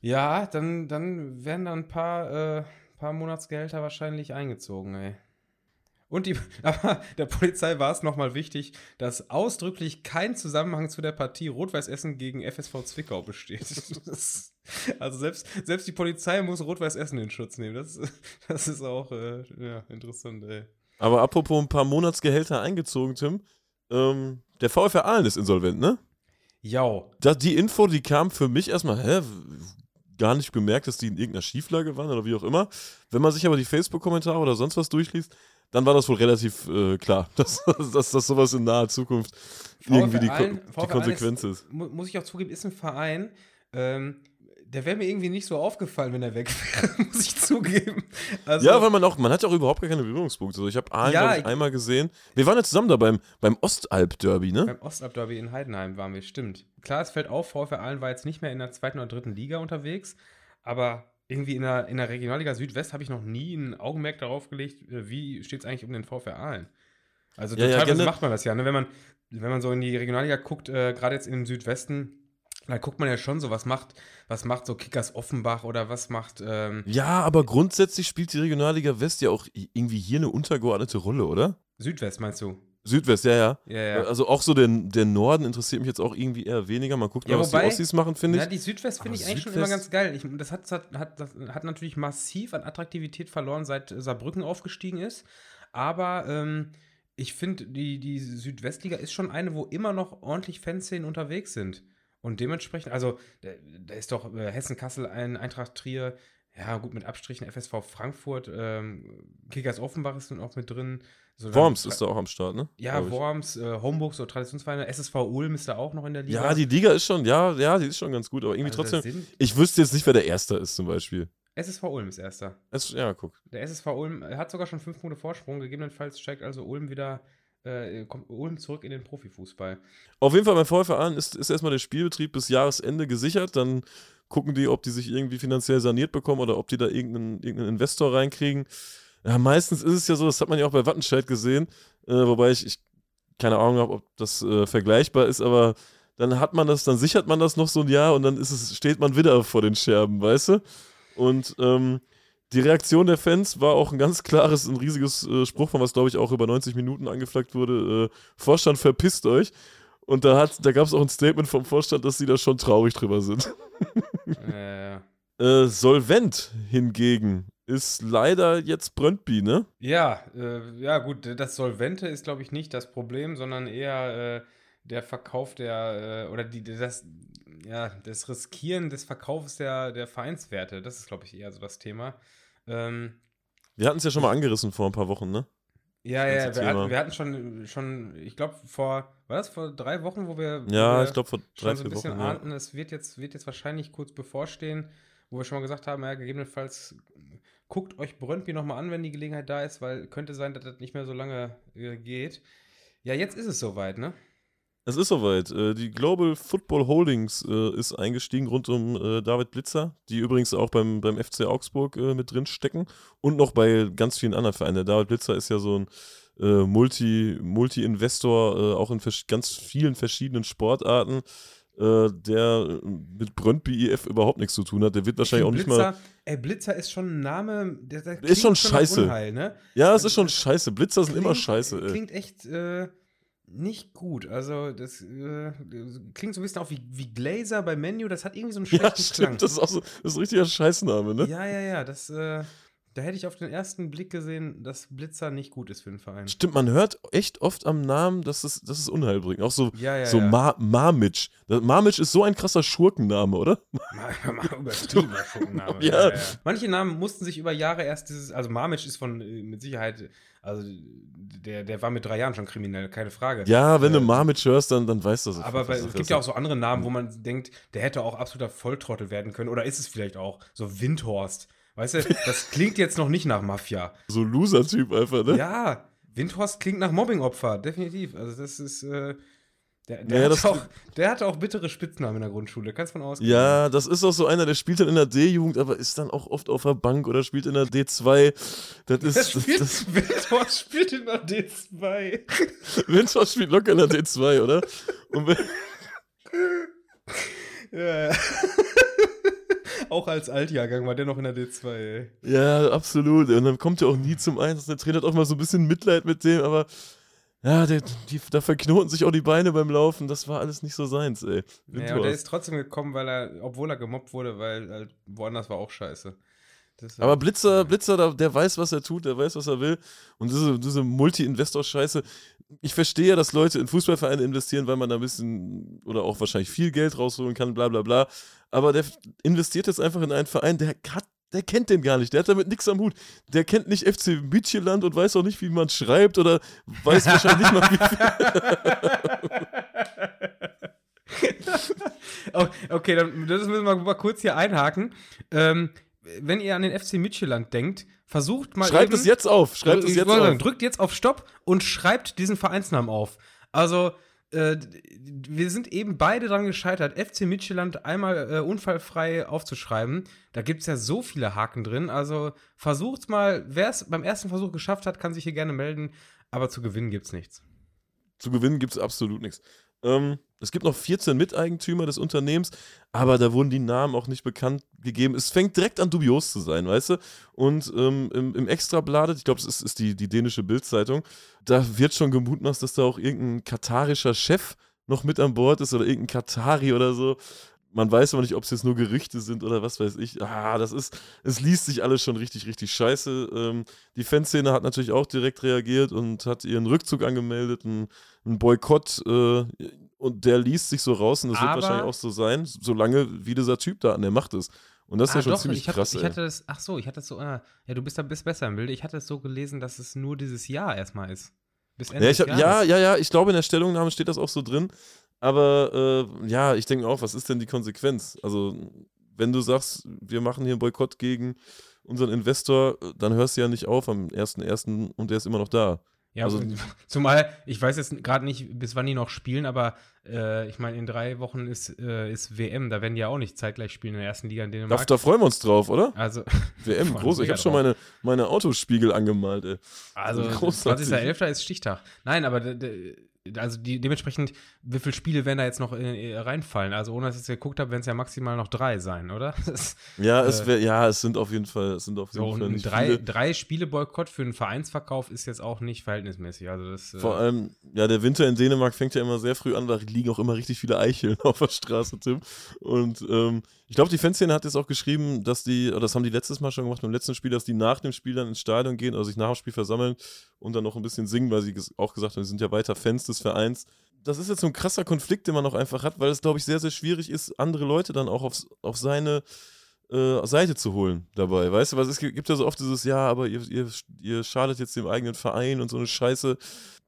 ja, dann, dann werden da ein paar, äh, paar Monatsgehälter wahrscheinlich eingezogen, ey. Und die, aber der Polizei war es nochmal wichtig, dass ausdrücklich kein Zusammenhang zu der Partie Rot-Weiß Essen gegen FSV Zwickau besteht. Das, also selbst, selbst die Polizei muss Rot-Weiß Essen in Schutz nehmen. Das, das ist auch äh, ja, interessant, ey. Aber apropos ein paar Monatsgehälter eingezogen, Tim. Ähm, der VfR Aalen ist insolvent, ne? Ja. Die Info, die kam für mich erstmal, hä, gar nicht gemerkt, dass die in irgendeiner Schieflage waren oder wie auch immer. Wenn man sich aber die Facebook-Kommentare oder sonst was durchliest, dann war das wohl relativ äh, klar, dass, dass, dass sowas in naher Zukunft irgendwie die, Ko die Konsequenz ist. mu- Muss ich auch zugeben, ist ein Verein, ähm, der wäre mir irgendwie nicht so aufgefallen, wenn er weg wäre, muss ich zugeben. Also, Ja, weil man auch, man hat ja auch überhaupt gar keine Berührungspunkte. Also ich habe Aalen, Ja, ich- einmal gesehen. Wir waren ja zusammen da beim, beim Ostalb-Derby, ne? Beim Ostalb-Derby in Heidenheim waren wir, stimmt. Klar, es fällt auf, VfR Aalen war jetzt nicht mehr in der zweiten oder dritten Liga unterwegs, aber irgendwie in der, in der Regionalliga Südwest habe ich noch nie ein Augenmerk darauf gelegt, äh, wie steht es eigentlich um den VfR Aalen. Also Ja, ja, teilweise gerne- macht man das ja, ne? wenn, man, wenn man so in die Regionalliga guckt, äh, gerade jetzt im Südwesten, da guckt man ja schon so, was macht, was macht so Kickers Offenbach oder was macht, ähm, Ja, aber grundsätzlich spielt die Regionalliga West ja auch irgendwie hier eine untergeordnete Rolle, oder? Südwest meinst du? Südwest, ja, ja. Ja, ja. Also auch so der, der Norden interessiert mich jetzt auch irgendwie eher weniger. Man guckt Ja, mal, was wobei- die Ossis machen, finde Ja, ich. die Südwest finde Aber ich eigentlich schon Südwest- immer ganz geil. Ich, das, hat, hat, hat, das hat natürlich massiv an Attraktivität verloren, seit Saarbrücken aufgestiegen ist. Aber ähm, ich finde, die, die Südwestliga ist schon eine, wo immer noch ordentlich Fanszenen unterwegs sind. Und dementsprechend, also da, da ist doch äh, Hessen-Kassel ein Eintracht Trier, ja gut, mit Abstrichen FSV Frankfurt, ähm, Kickers Offenbach ist nun auch mit drin. So Worms ist da auch am Start, ne? Ja. Worms, äh, Homburg, so Traditionsvereine, SSV Ulm ist da auch noch in der Liga. Ja, die Liga ist schon, ja, ja, die ist schon ganz gut, aber irgendwie Also trotzdem. Ich wüsste jetzt nicht, wer der Erste ist, zum Beispiel. SSV Ulm ist erster. Es, ja, guck. Der SSV Ulm hat sogar schon fünf Punkte Vorsprung. Gegebenenfalls steigt also Ulm wieder, äh, kommt Ulm zurück in den Profifußball. Auf jeden Fall beim VfR Aalen ist, ist erstmal der Spielbetrieb bis Jahresende gesichert. Dann gucken die, ob die sich irgendwie finanziell saniert bekommen oder ob die da irgendeinen, irgendeinen Investor reinkriegen. Ja, meistens ist es ja so, das hat man ja auch bei Wattenscheid gesehen, äh, wobei ich, ich keine Ahnung habe, ob das äh, vergleichbar ist, aber dann hat man das, dann sichert man das noch so ein Jahr und dann ist es, steht man wieder vor den Scherben, weißt du? Und ähm, die Reaktion der Fans war auch ein ganz klares, ein riesiges äh, Spruch, von was glaube ich auch über 90 Minuten angeflaggt wurde. Äh, Vorstand verpisst euch. Und da, hat, da gab es auch ein Statement vom Vorstand, dass sie da schon traurig drüber sind. äh, Äh, Solvent hingegen ist leider jetzt Brøndby, ne? ja, äh, ja, gut, das Solvente ist, glaube ich, nicht das Problem, sondern eher äh, der Verkauf der, äh, oder die, das, ja, das Riskieren des Verkaufs der, der Vereinswerte. Das ist, glaube ich, eher so das Thema. Ähm, Wir hatten es ja schon mal angerissen vor ein paar Wochen, ne? Ja, ja, wir hatten, wir hatten schon, schon ich glaube, vor, war das vor drei Wochen, wo wir, Ja, wir ich glaube vor drei, schon so ein bisschen Wochen. Ja. ahnten, es wird jetzt, wird jetzt wahrscheinlich kurz bevorstehen, wo wir schon mal gesagt haben, ja, gegebenenfalls guckt euch Brøndby nochmal an, wenn die Gelegenheit da ist, weil könnte sein, dass das nicht mehr so lange äh, geht. Ja, jetzt ist es soweit, ne? Es ist soweit. Äh, Die Global Football Holdings äh, ist eingestiegen rund um äh, David Blitzer, die übrigens auch beim, beim FC Augsburg mit drin stecken und noch bei ganz vielen anderen Vereinen. Der David Blitzer ist ja so ein Multi- Multi-Investor, auch in ganz vielen verschiedenen Sportarten, der mit Brøndby IF überhaupt nichts zu tun hat. Der wird wahrscheinlich auch Ich nicht find mal. Blitzer, Ey, Blitzer ist schon ein Name, der, der Ist schon nach scheiße. Unheil, ne? Ja, es ist schon scheiße. Blitzer sind immer Klingt- scheiße, ey. Klingt echt äh, nicht gut. Also, das äh, klingt so ein bisschen auch wie, wie Glazer bei Menu. Das hat irgendwie so einen Ja, schlechten Klang. stimmt. Das ist auch so das ist ein richtiger Scheißname, ne? Ja, ja, ja. Das, äh, da hätte ich auf den ersten Blick gesehen, dass Blitzer nicht gut ist für den Verein. Stimmt, man hört echt oft am Namen, dass es, dass es Unheil bringt. Auch so, Ja, ja, so ja. Ma Marmitsch. Marmitsch ist so ein krasser Schurkenname, oder? Übertriebener Schurkenname. Ja. Manche Namen mussten sich über Jahre erst dieses, also Marmitsch ist von äh, mit Sicherheit, also der, der war mit drei Jahren schon kriminell, keine Frage. Ja, wenn Äh, du Marmitsch hörst, dann, dann weißt du das. Aber bei, es gibt ja auch so andere Namen, wo man denkt, der hätte auch absoluter Volltrottel werden können. Oder ist es vielleicht auch so Windhorst? Weißt du, das klingt jetzt noch nicht nach Mafia. So Loser-Typ einfach, ne? Ja, Windhorst klingt nach Mobbingopfer, definitiv. Also das ist, äh, der, der, Ja, hat das- auch, der hatte auch bittere Spitznamen in der Grundschule, kannst von ausgehen. Ja, das ist auch so einer, der spielt dann in der D-Jugend, aber ist dann auch oft auf der Bank oder spielt in der D2. Das Der ist. Das, spielt, das, Windhorst spielt in der D2. Winter spielt locker in der D2, oder? Ja. auch als Altjahrgang war der noch in der D2, ey. ja, absolut. Und dann kommt er auch nie zum Einsatz. Der Trainer hat auch mal so ein bisschen Mitleid mit dem, aber. Ja, der, die, da verknoten sich auch die Beine beim Laufen. Das war alles nicht so seins, ey. Ja, und der ist trotzdem gekommen, weil er, obwohl er gemobbt wurde, weil halt woanders war auch scheiße. Das, Aber Blitzer, Blitzer, der, der weiß, was er tut, der weiß, was er will. Und diese, diese Multi-Investor-Scheiße, ich verstehe ja, dass Leute in Fußballvereine investieren, weil man da ein bisschen oder auch wahrscheinlich viel Geld rausholen kann, bla bla bla. Aber der investiert jetzt einfach in einen Verein, der hat der kennt den gar nicht, der hat damit nichts am Hut. Der kennt nicht FC Bütcheland und weiß auch nicht, wie man schreibt oder weiß wahrscheinlich nicht mal, wie okay, dann das müssen wir mal kurz hier einhaken. Ähm, wenn ihr an den FC Midtjylland denkt, versucht mal. Schreibt eben, es jetzt auf. Schreibt es jetzt auf. Sagen, drückt jetzt auf Stopp und schreibt diesen Vereinsnamen auf. Also, äh, wir sind eben beide daran gescheitert, FC Midtjylland einmal äh, unfallfrei aufzuschreiben. Da gibt es ja so viele Haken drin. Also versucht mal, wer es beim ersten Versuch geschafft hat, kann sich hier gerne melden. Aber zu gewinnen gibt es nichts. Zu gewinnen gibt es absolut nichts. Ähm, es gibt noch 14 Miteigentümer des Unternehmens, aber da wurden die Namen auch nicht bekannt gegeben. Es fängt direkt an dubios zu sein, weißt du? Und ähm, im, im Extrabladet, ich glaube, es ist, ist, die, die dänische Bildzeitung, da wird schon gemutmaßt, dass da auch irgendein katarischer Chef noch mit an Bord ist oder irgendein Katari oder so. Man weiß aber nicht, ob es jetzt nur Gerüchte sind oder was weiß ich. Ah, das ist, es liest sich alles schon richtig, richtig scheiße. Ähm, die Fanszene hat natürlich auch direkt reagiert und hat ihren Rückzug angemeldet, einen, einen Boykott. Äh, und der liest sich so raus und das aber wird wahrscheinlich auch so sein, solange wie dieser Typ da an der Macht ist. Und das ist ah, ja schon doch, ziemlich ich hatte, krass. Ich hatte das, ach so, ich hatte das so, ah, ja, du bist da bist besser im Bild. Ich hatte es so gelesen, dass es nur dieses Jahr erstmal ist. Bis Ende ja, hab, ja, ja, ja, ich glaube, in der Stellungnahme steht das auch so drin. Aber äh, ja, ich denke auch, was ist denn die Konsequenz? Also, wenn du sagst, wir machen hier einen Boykott gegen unseren Investor, dann hörst du ja nicht auf am 1.1. und der ist immer noch da. Ja, also, zumal, ich weiß jetzt gerade nicht, bis wann die noch spielen, aber äh, ich meine, in drei Wochen ist, äh, ist WM, da werden die ja auch nicht zeitgleich spielen in der ersten Liga in Dänemark. Da, da freuen wir uns drauf, oder? Also, WM, groß. Ich habe schon meine, meine Autospiegel angemalt, ey. Also, 20.11. ist Stichtag. Nein, aber also die, dementsprechend, wie viele Spiele werden da jetzt noch äh, reinfallen? Also ohne dass ich es geguckt habe, werden es ja maximal noch drei sein, oder? Das, ja, äh, es wär, ja, es sind auf jeden Fall, es sind auf jeden so, Fall nicht drei, viele. drei Spiele Boykott für einen Vereinsverkauf ist jetzt auch nicht verhältnismäßig. Also das, äh, Vor äh, allem, ja, der Winter in Dänemark fängt ja immer sehr früh an, da liegen auch immer richtig viele Eicheln auf der Straße, Tim. Und ähm, ich glaube, die Fanszene hat jetzt auch geschrieben, dass die, oder das haben die letztes Mal schon gemacht beim letzten Spiel, dass die nach dem Spiel dann ins Stadion gehen, also sich nach dem Spiel versammeln und dann noch ein bisschen singen, weil sie auch gesagt haben, sie sind ja weiter Fans des Vereins das ist jetzt so ein krasser Konflikt, den man auch einfach hat, weil es, glaube ich, sehr, sehr schwierig ist, andere Leute dann auch aufs, auf seine äh, Seite zu holen dabei. Weißt du, was es gibt ja so oft dieses, ja, aber ihr, ihr, ihr schadet jetzt dem eigenen Verein und so eine Scheiße.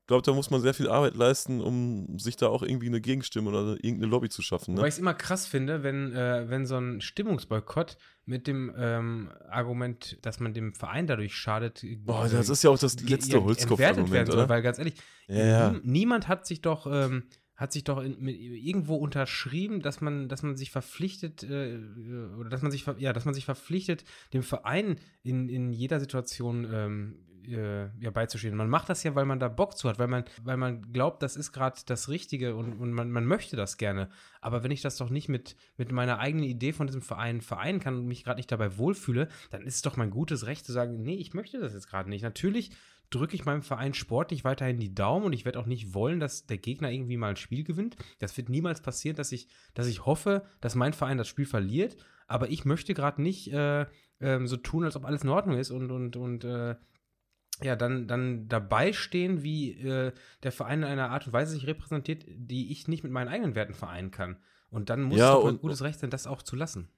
Ich glaube, da muss man sehr viel Arbeit leisten, um sich da auch irgendwie eine Gegenstimme oder irgendeine Lobby zu schaffen. Ne? Weil ich es immer krass finde, wenn, äh, wenn so ein Stimmungsboykott mit dem ähm, Argument, dass man dem Verein dadurch schadet. Boah, das ist ja auch das letzte Holzkopf-Argument, oder? Weil ganz ehrlich, ja. Nie, niemand hat sich doch ähm, hat sich doch in, mit, irgendwo unterschrieben, dass man, dass man sich verpflichtet, äh, oder dass man sich, ja, dass man sich verpflichtet, dem Verein in, in jeder Situation ähm, äh, ja, beizustehen. Man macht das ja, weil man da Bock zu hat, weil man, weil man glaubt, das ist gerade das Richtige und, und man, man möchte das gerne. Aber wenn ich das doch nicht mit, mit meiner eigenen Idee von diesem Verein vereinen kann und mich gerade nicht dabei wohlfühle, dann ist es doch mein gutes Recht zu sagen, nee, ich möchte das jetzt gerade nicht. Natürlich drücke ich meinem Verein sportlich weiterhin die Daumen und ich werde auch nicht wollen, dass der Gegner irgendwie mal ein Spiel gewinnt. Das wird niemals passieren, dass ich, dass ich hoffe, dass mein Verein das Spiel verliert. Aber ich möchte gerade nicht äh, äh, so tun, als ob alles in Ordnung ist und, und, und äh, ja, dann, dann dabei stehen, wie äh, der Verein in einer Art und Weise sich repräsentiert, die ich nicht mit meinen eigenen Werten vereinen kann. Und dann muss ja, es ein gutes Recht sein, das auch zu lassen.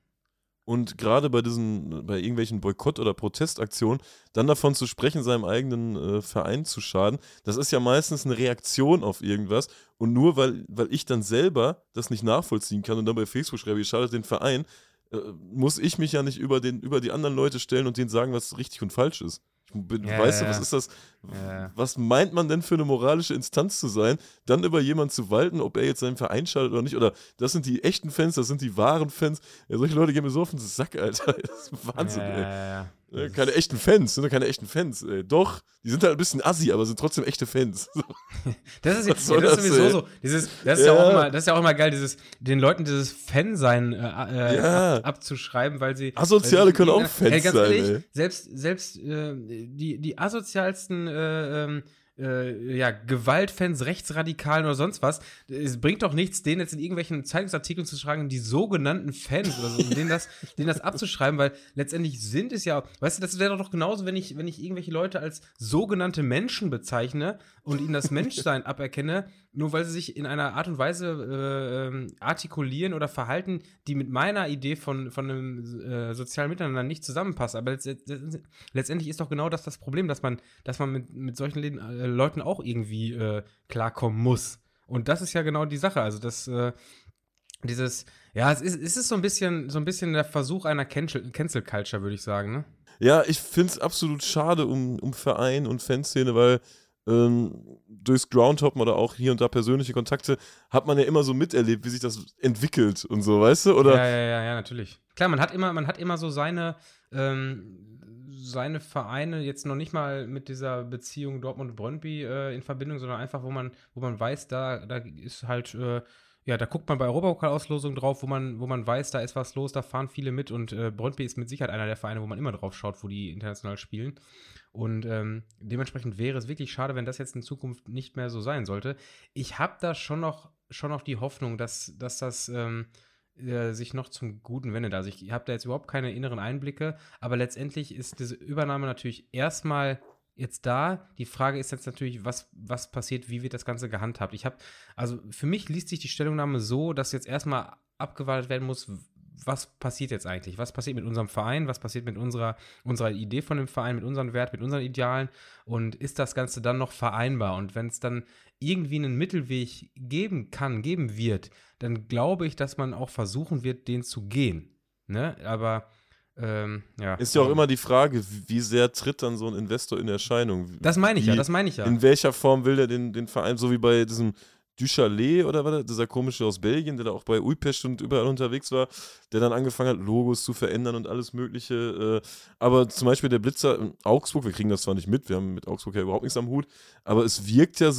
Und gerade bei diesen, bei irgendwelchen Boykott- oder Protestaktionen, dann davon zu sprechen, seinem eigenen äh, Verein zu schaden, das ist ja meistens eine Reaktion auf irgendwas. Und nur weil, weil ich dann selber das nicht nachvollziehen kann und dann bei Facebook schreibe, ihr schadet den Verein, äh, muss ich mich ja nicht über, den, über die anderen Leute stellen und denen sagen, was richtig und falsch ist. Ja, weißt du, was ist das? Ja. Was meint man denn für eine moralische Instanz zu sein, dann über jemanden zu walten, ob er jetzt seinen Verein schaltet oder nicht? Oder das sind die echten Fans, das sind die wahren Fans. Ja, solche Leute gehen mir so auf den Sack, Alter. Das ist Wahnsinn, ey. Ja, keine echten Fans, sind doch keine echten Fans. Ey. Doch, die sind halt ein bisschen assi, aber sind trotzdem echte Fans. das ist, ja, das ist sowieso ey? so. Dieses, das, ist ja. auch immer, das ist ja auch immer geil, dieses, den Leuten dieses Fansein äh, äh, ab, abzuschreiben, weil sie. Asoziale weil sie, können auch Fans ey, ganz sein. Ehrlich, ey. Selbst, selbst äh, die, die asozialsten äh, ähm, äh, ja, Gewaltfans, Rechtsradikalen oder sonst was. Es bringt doch nichts, denen jetzt in irgendwelchen Zeitungsartikeln zu schreiben, die sogenannten Fans oder so, denen das, denen das abzuschreiben, weil letztendlich sind es ja, weißt du, das wäre doch genauso, wenn ich, wenn ich irgendwelche Leute als sogenannte Menschen bezeichne und ihnen das Menschsein aberkenne, nur weil sie sich in einer Art und Weise äh, ähm, artikulieren oder verhalten, die mit meiner Idee von, von einem äh, sozialen Miteinander nicht zusammenpasst. Aber letztendlich ist doch genau das das Problem, dass man, dass man mit, mit solchen äh, Leuten auch irgendwie äh, klarkommen muss. Und das ist ja genau die Sache. Also das, äh, dieses, ja, es ist, es ist so ein bisschen, so ein bisschen der Versuch einer Cancel, Cancel Culture, würde ich sagen, ne? Ja, ich finde es absolut schade um, um Verein und Fanszene, weil ähm, durchs Groundhoppen oder auch hier und da persönliche Kontakte hat man ja immer so miterlebt, wie sich das entwickelt und so, weißt du? Oder? Ja, ja, ja, ja, natürlich. Klar, man hat immer, man hat immer so seine, ähm, seine Vereine jetzt noch nicht mal mit dieser Beziehung Dortmund-Brøndby äh, in Verbindung, sondern einfach, wo man, wo man weiß, da, da ist halt, äh, ja, da guckt man bei Europapokal-Auslosungen drauf, wo man, wo man weiß, da ist was los, da fahren viele mit und äh, Brøndby ist mit Sicherheit einer der Vereine, wo man immer drauf schaut, wo die international spielen. Und ähm, dementsprechend wäre es wirklich schade, wenn das jetzt in Zukunft nicht mehr so sein sollte. Ich habe da schon noch, schon noch die Hoffnung, dass, dass das ähm, äh, sich noch zum Guten wendet. Also ich habe da jetzt überhaupt keine inneren Einblicke, aber letztendlich ist diese Übernahme natürlich erstmal jetzt da. Die Frage ist jetzt natürlich, was, was passiert, wie wird das Ganze gehandhabt? Ich habe, also für mich liest sich die Stellungnahme so, dass jetzt erstmal abgewartet werden muss, was passiert jetzt eigentlich? Was passiert mit unserem Verein? Was passiert mit unserer, unserer Idee von dem Verein, mit unseren Werten, mit unseren Idealen? Und ist das Ganze dann noch vereinbar? Und wenn es dann irgendwie einen Mittelweg geben kann, geben wird, dann glaube ich, dass man auch versuchen wird, den zu gehen. Ne? Aber ähm, ja. Ist ja auch immer die Frage, wie sehr tritt dann so ein Investor in Erscheinung? Das meine ich wie, ja, das meine ich ja. In welcher Form will der den, den Verein, so wie bei diesem Duchalet oder was, dieser komische aus Belgien, der da auch bei Ulpest und überall unterwegs war, der dann angefangen hat, Logos zu verändern und alles Mögliche. Äh, aber zum Beispiel der Blitzer in Augsburg, wir kriegen das zwar nicht mit, wir haben mit Augsburg ja überhaupt nichts am Hut, aber es wirkt ja,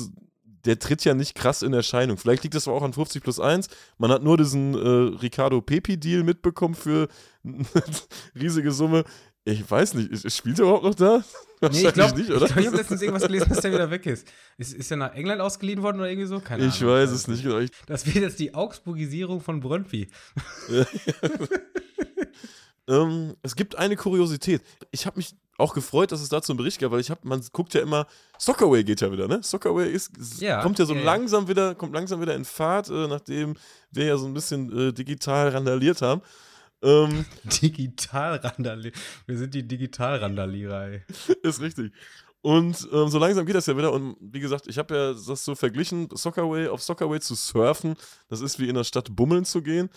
der tritt ja nicht krass in Erscheinung. Vielleicht liegt das aber auch an 50 plus 1. Man hat nur diesen äh, Ricardo Pepi-Deal mitbekommen für eine riesige Summe. Ich weiß nicht, spielt er überhaupt noch da? Nee, ich glaub, nicht, oder? Ich, glaub, ich habe letztens irgendwas gelesen, dass der wieder weg ist. ist. Ist er nach England ausgeliehen worden oder irgendwie so? Keine ich Ahnung. Ich weiß es nicht genau. Das wird jetzt die Augsburgisierung von Brøndby. ähm, es gibt eine Kuriosität. Ich habe mich auch gefreut, dass es dazu einen Bericht gab, weil ich habe, man guckt ja immer, Soccerway geht ja wieder, ne? Soccerway ist, ja, kommt ja so ja, langsam ja. wieder, kommt langsam wieder in Fahrt, äh, nachdem wir ja so ein bisschen äh, digital randaliert haben. Ähm, Digital-Randalierer. Wir sind die Digital-Randalierer, ey. Ist richtig. Und ähm, so langsam geht das ja wieder. Und wie gesagt, ich habe ja das so verglichen, Soccerway auf Soccerway zu surfen. Das ist wie in der Stadt bummeln zu gehen.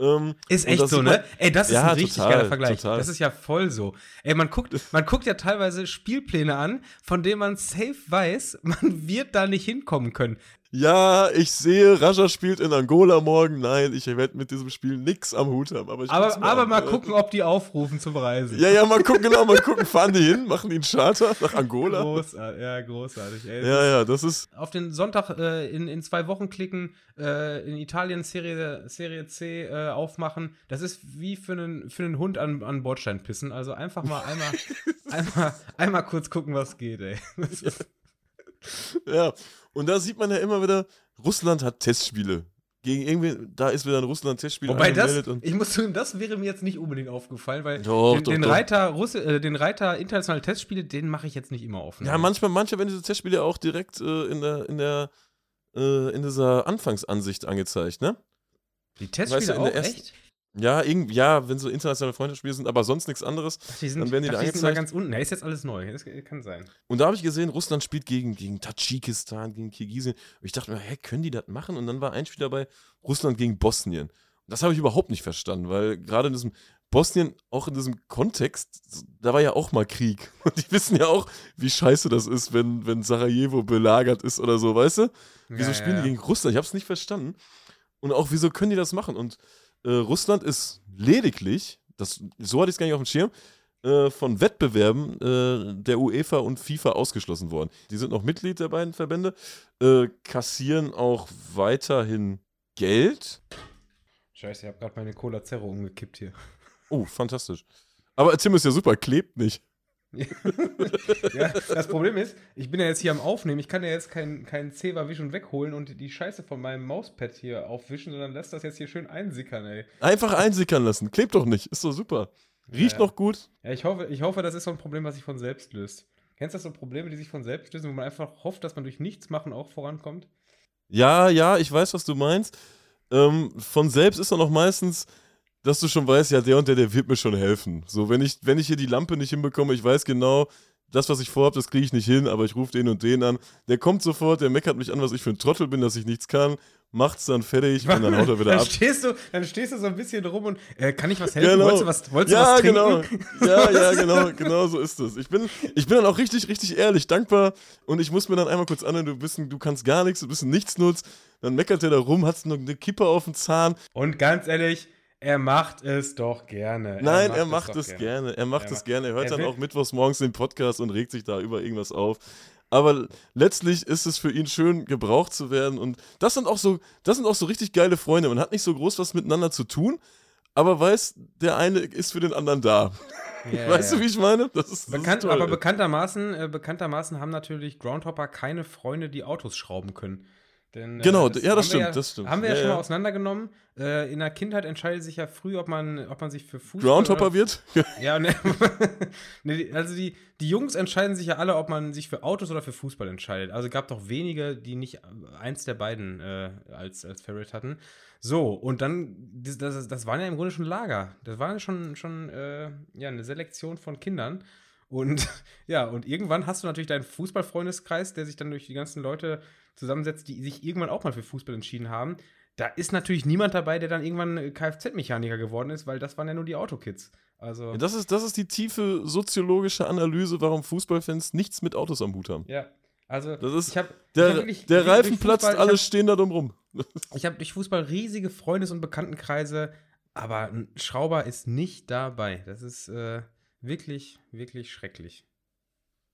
Ähm, ist echt so, ne? Ey, das ist ja, ein richtig total, geiler Vergleich. Total. Das ist ja voll so. Ey, man guckt, man guckt ja teilweise Spielpläne an, von denen man safe weiß, man wird da nicht hinkommen können ja, ich sehe, Raja spielt in Angola morgen. Nein, ich werde mit diesem Spiel nichts am Hut haben. Aber, aber, aber mal gucken, ob die aufrufen zum Reisen. Ja, ja, mal gucken, genau, mal gucken, fahren die hin, machen die einen Charter nach Angola. Großartig, ja, großartig. Ey, ja, ja, das ist. Auf den Sonntag äh, in, in zwei Wochen klicken, äh, in Italien Serie, Serie C äh, aufmachen. Das ist wie für einen, für einen Hund an, an Bordstein pissen. Also einfach mal einmal, einmal, einmal kurz gucken, was geht, ey. ja. Und da sieht man ja immer wieder, Russland hat Testspiele. Gegen irgendwie, da ist wieder ein Russland-Testspiel Wobei das, ich muss sagen, das wäre mir jetzt nicht unbedingt aufgefallen, weil doch, den, doch, den. Reiter, Russe, äh, den Reiter internationale Testspiele, den mache ich jetzt nicht immer offen. Ja, manchmal, manche werden diese Testspiele auch direkt äh, in der, in der, äh, in dieser Anfangsansicht angezeigt, ne? Die Testspiele weißt du, auch, echt? Ja, irgendwie, ja, wenn so internationale Freundschaftsspiele sind, aber sonst nichts anderes, Ach, die sind, dann werden die, da angezeigt. ganz unten. Ja, ist jetzt alles neu. Das kann sein. Und da habe ich gesehen, Russland spielt gegen, gegen Tadschikistan, gegen Kirgisien. Und ich dachte mir, hä, können die das machen? Und dann war ein Spiel dabei, Russland gegen Bosnien. Und das habe ich überhaupt nicht verstanden, weil gerade in diesem Bosnien, auch in diesem Kontext, da war ja auch mal Krieg. Und die wissen ja auch, wie scheiße das ist, wenn, wenn Sarajevo belagert ist oder so, weißt du? Wieso ja, spielen ja. die gegen Russland? Ich habe es nicht verstanden. Und auch, wieso können die das machen? Und äh, Russland ist lediglich, das, so hatte ich es gar nicht auf dem Schirm, äh, von Wettbewerben äh, der UEFA und FIFA ausgeschlossen worden. Die sind noch Mitglied der beiden Verbände, äh, kassieren auch weiterhin Geld. Scheiße, ich habe gerade meine Cola Zero umgekippt hier. Oh, fantastisch. Aber Tim ist ja super, klebt nicht. ja, das Problem ist, ich bin ja jetzt hier am Aufnehmen. Ich kann ja jetzt keinen kein Zewa wischen wegholen und die Scheiße von meinem Mauspad hier aufwischen, sondern lass das jetzt hier schön einsickern, ey. Einfach einsickern lassen. Klebt doch nicht. Ist doch super. Riecht Ja. noch gut. Ja, ich hoffe, ich hoffe, das ist so ein Problem, was sich von selbst löst. Kennst du das so Probleme, die sich von selbst lösen, wo man einfach hofft, dass man durch nichts machen auch vorankommt? Ja, ja, ich weiß, was du meinst. Ähm, von selbst ist dann auch meistens, dass du schon weißt, ja, der und der, der wird mir schon helfen. So, wenn ich, wenn ich hier die Lampe nicht hinbekomme, ich weiß genau, das, was ich vorhabe, das kriege ich nicht hin, aber ich rufe den und den an. Der kommt sofort, der meckert mich an, was ich für ein Trottel bin, dass ich nichts kann, macht's dann fertig und dann haut er wieder dann ab. Stehst du, dann stehst du so ein bisschen rum und äh, kann ich was helfen? Genau. Wolltest du was, wolltest du ja, was genau. Ja, ja, genau, genau so ist es. Ich bin, ich bin dann auch richtig, richtig ehrlich, dankbar und ich muss mir dann einmal kurz anhören, du bist du kannst gar nichts, du bist ein Nichtsnutz. Dann meckert der da rum, hast eine Kippe auf dem Zahn. Und ganz ehrlich, er macht es doch gerne. Nein, er macht doch es gerne. Er macht Er es macht- gerne. Er hört er dann auch mittwochs morgens den Podcast und regt sich da über irgendwas auf. Aber letztlich ist es für ihn schön, gebraucht zu werden. Und das sind auch so, das sind auch so richtig geile Freunde. Man hat nicht so groß was miteinander zu tun, aber weiß, der eine ist für den anderen da. Ja, weißt ja. du, wie ich meine? Das ist, das Bekannt, ist toll, aber bekanntermaßen, äh, bekanntermaßen haben natürlich Groundhopper keine Freunde, die Autos schrauben können. Denn, äh, Genau, ja, das haben wir stimmt, ja, das stimmt. Haben wir ja, Ja, schon mal ja. auseinandergenommen. Äh, in der Kindheit entscheidet sich ja früh, ob man, ob man sich für Fußball Groundhopper oder, wird? Ja, ne, also die, die Jungs entscheiden sich ja alle, ob man sich für Autos oder für Fußball entscheidet. Also gab doch wenige, die nicht eins der beiden äh, als, als Favorite hatten. So, und dann, das, das, das waren ja im Grunde schon Lager. Das war ja schon, schon äh, ja, eine Selektion von Kindern. Und ja, und irgendwann hast du natürlich deinen Fußballfreundeskreis, der sich dann durch die ganzen Leute zusammensetzt, die sich irgendwann auch mal für Fußball entschieden haben. Da ist natürlich niemand dabei, der dann irgendwann äh, Kfz-Mechaniker geworden ist, weil das waren ja nur die Autokids. Also. Ja, das, ist, das ist die tiefe soziologische Analyse, warum Fußballfans nichts mit Autos am Hut haben. Ja, also Das ist ich habe Der, der Reifen platzt, alle stehen da drum rum. Ich habe durch Fußball riesige Freundes- und Bekanntenkreise, aber ein Schrauber ist nicht dabei. Das ist äh, wirklich, wirklich schrecklich.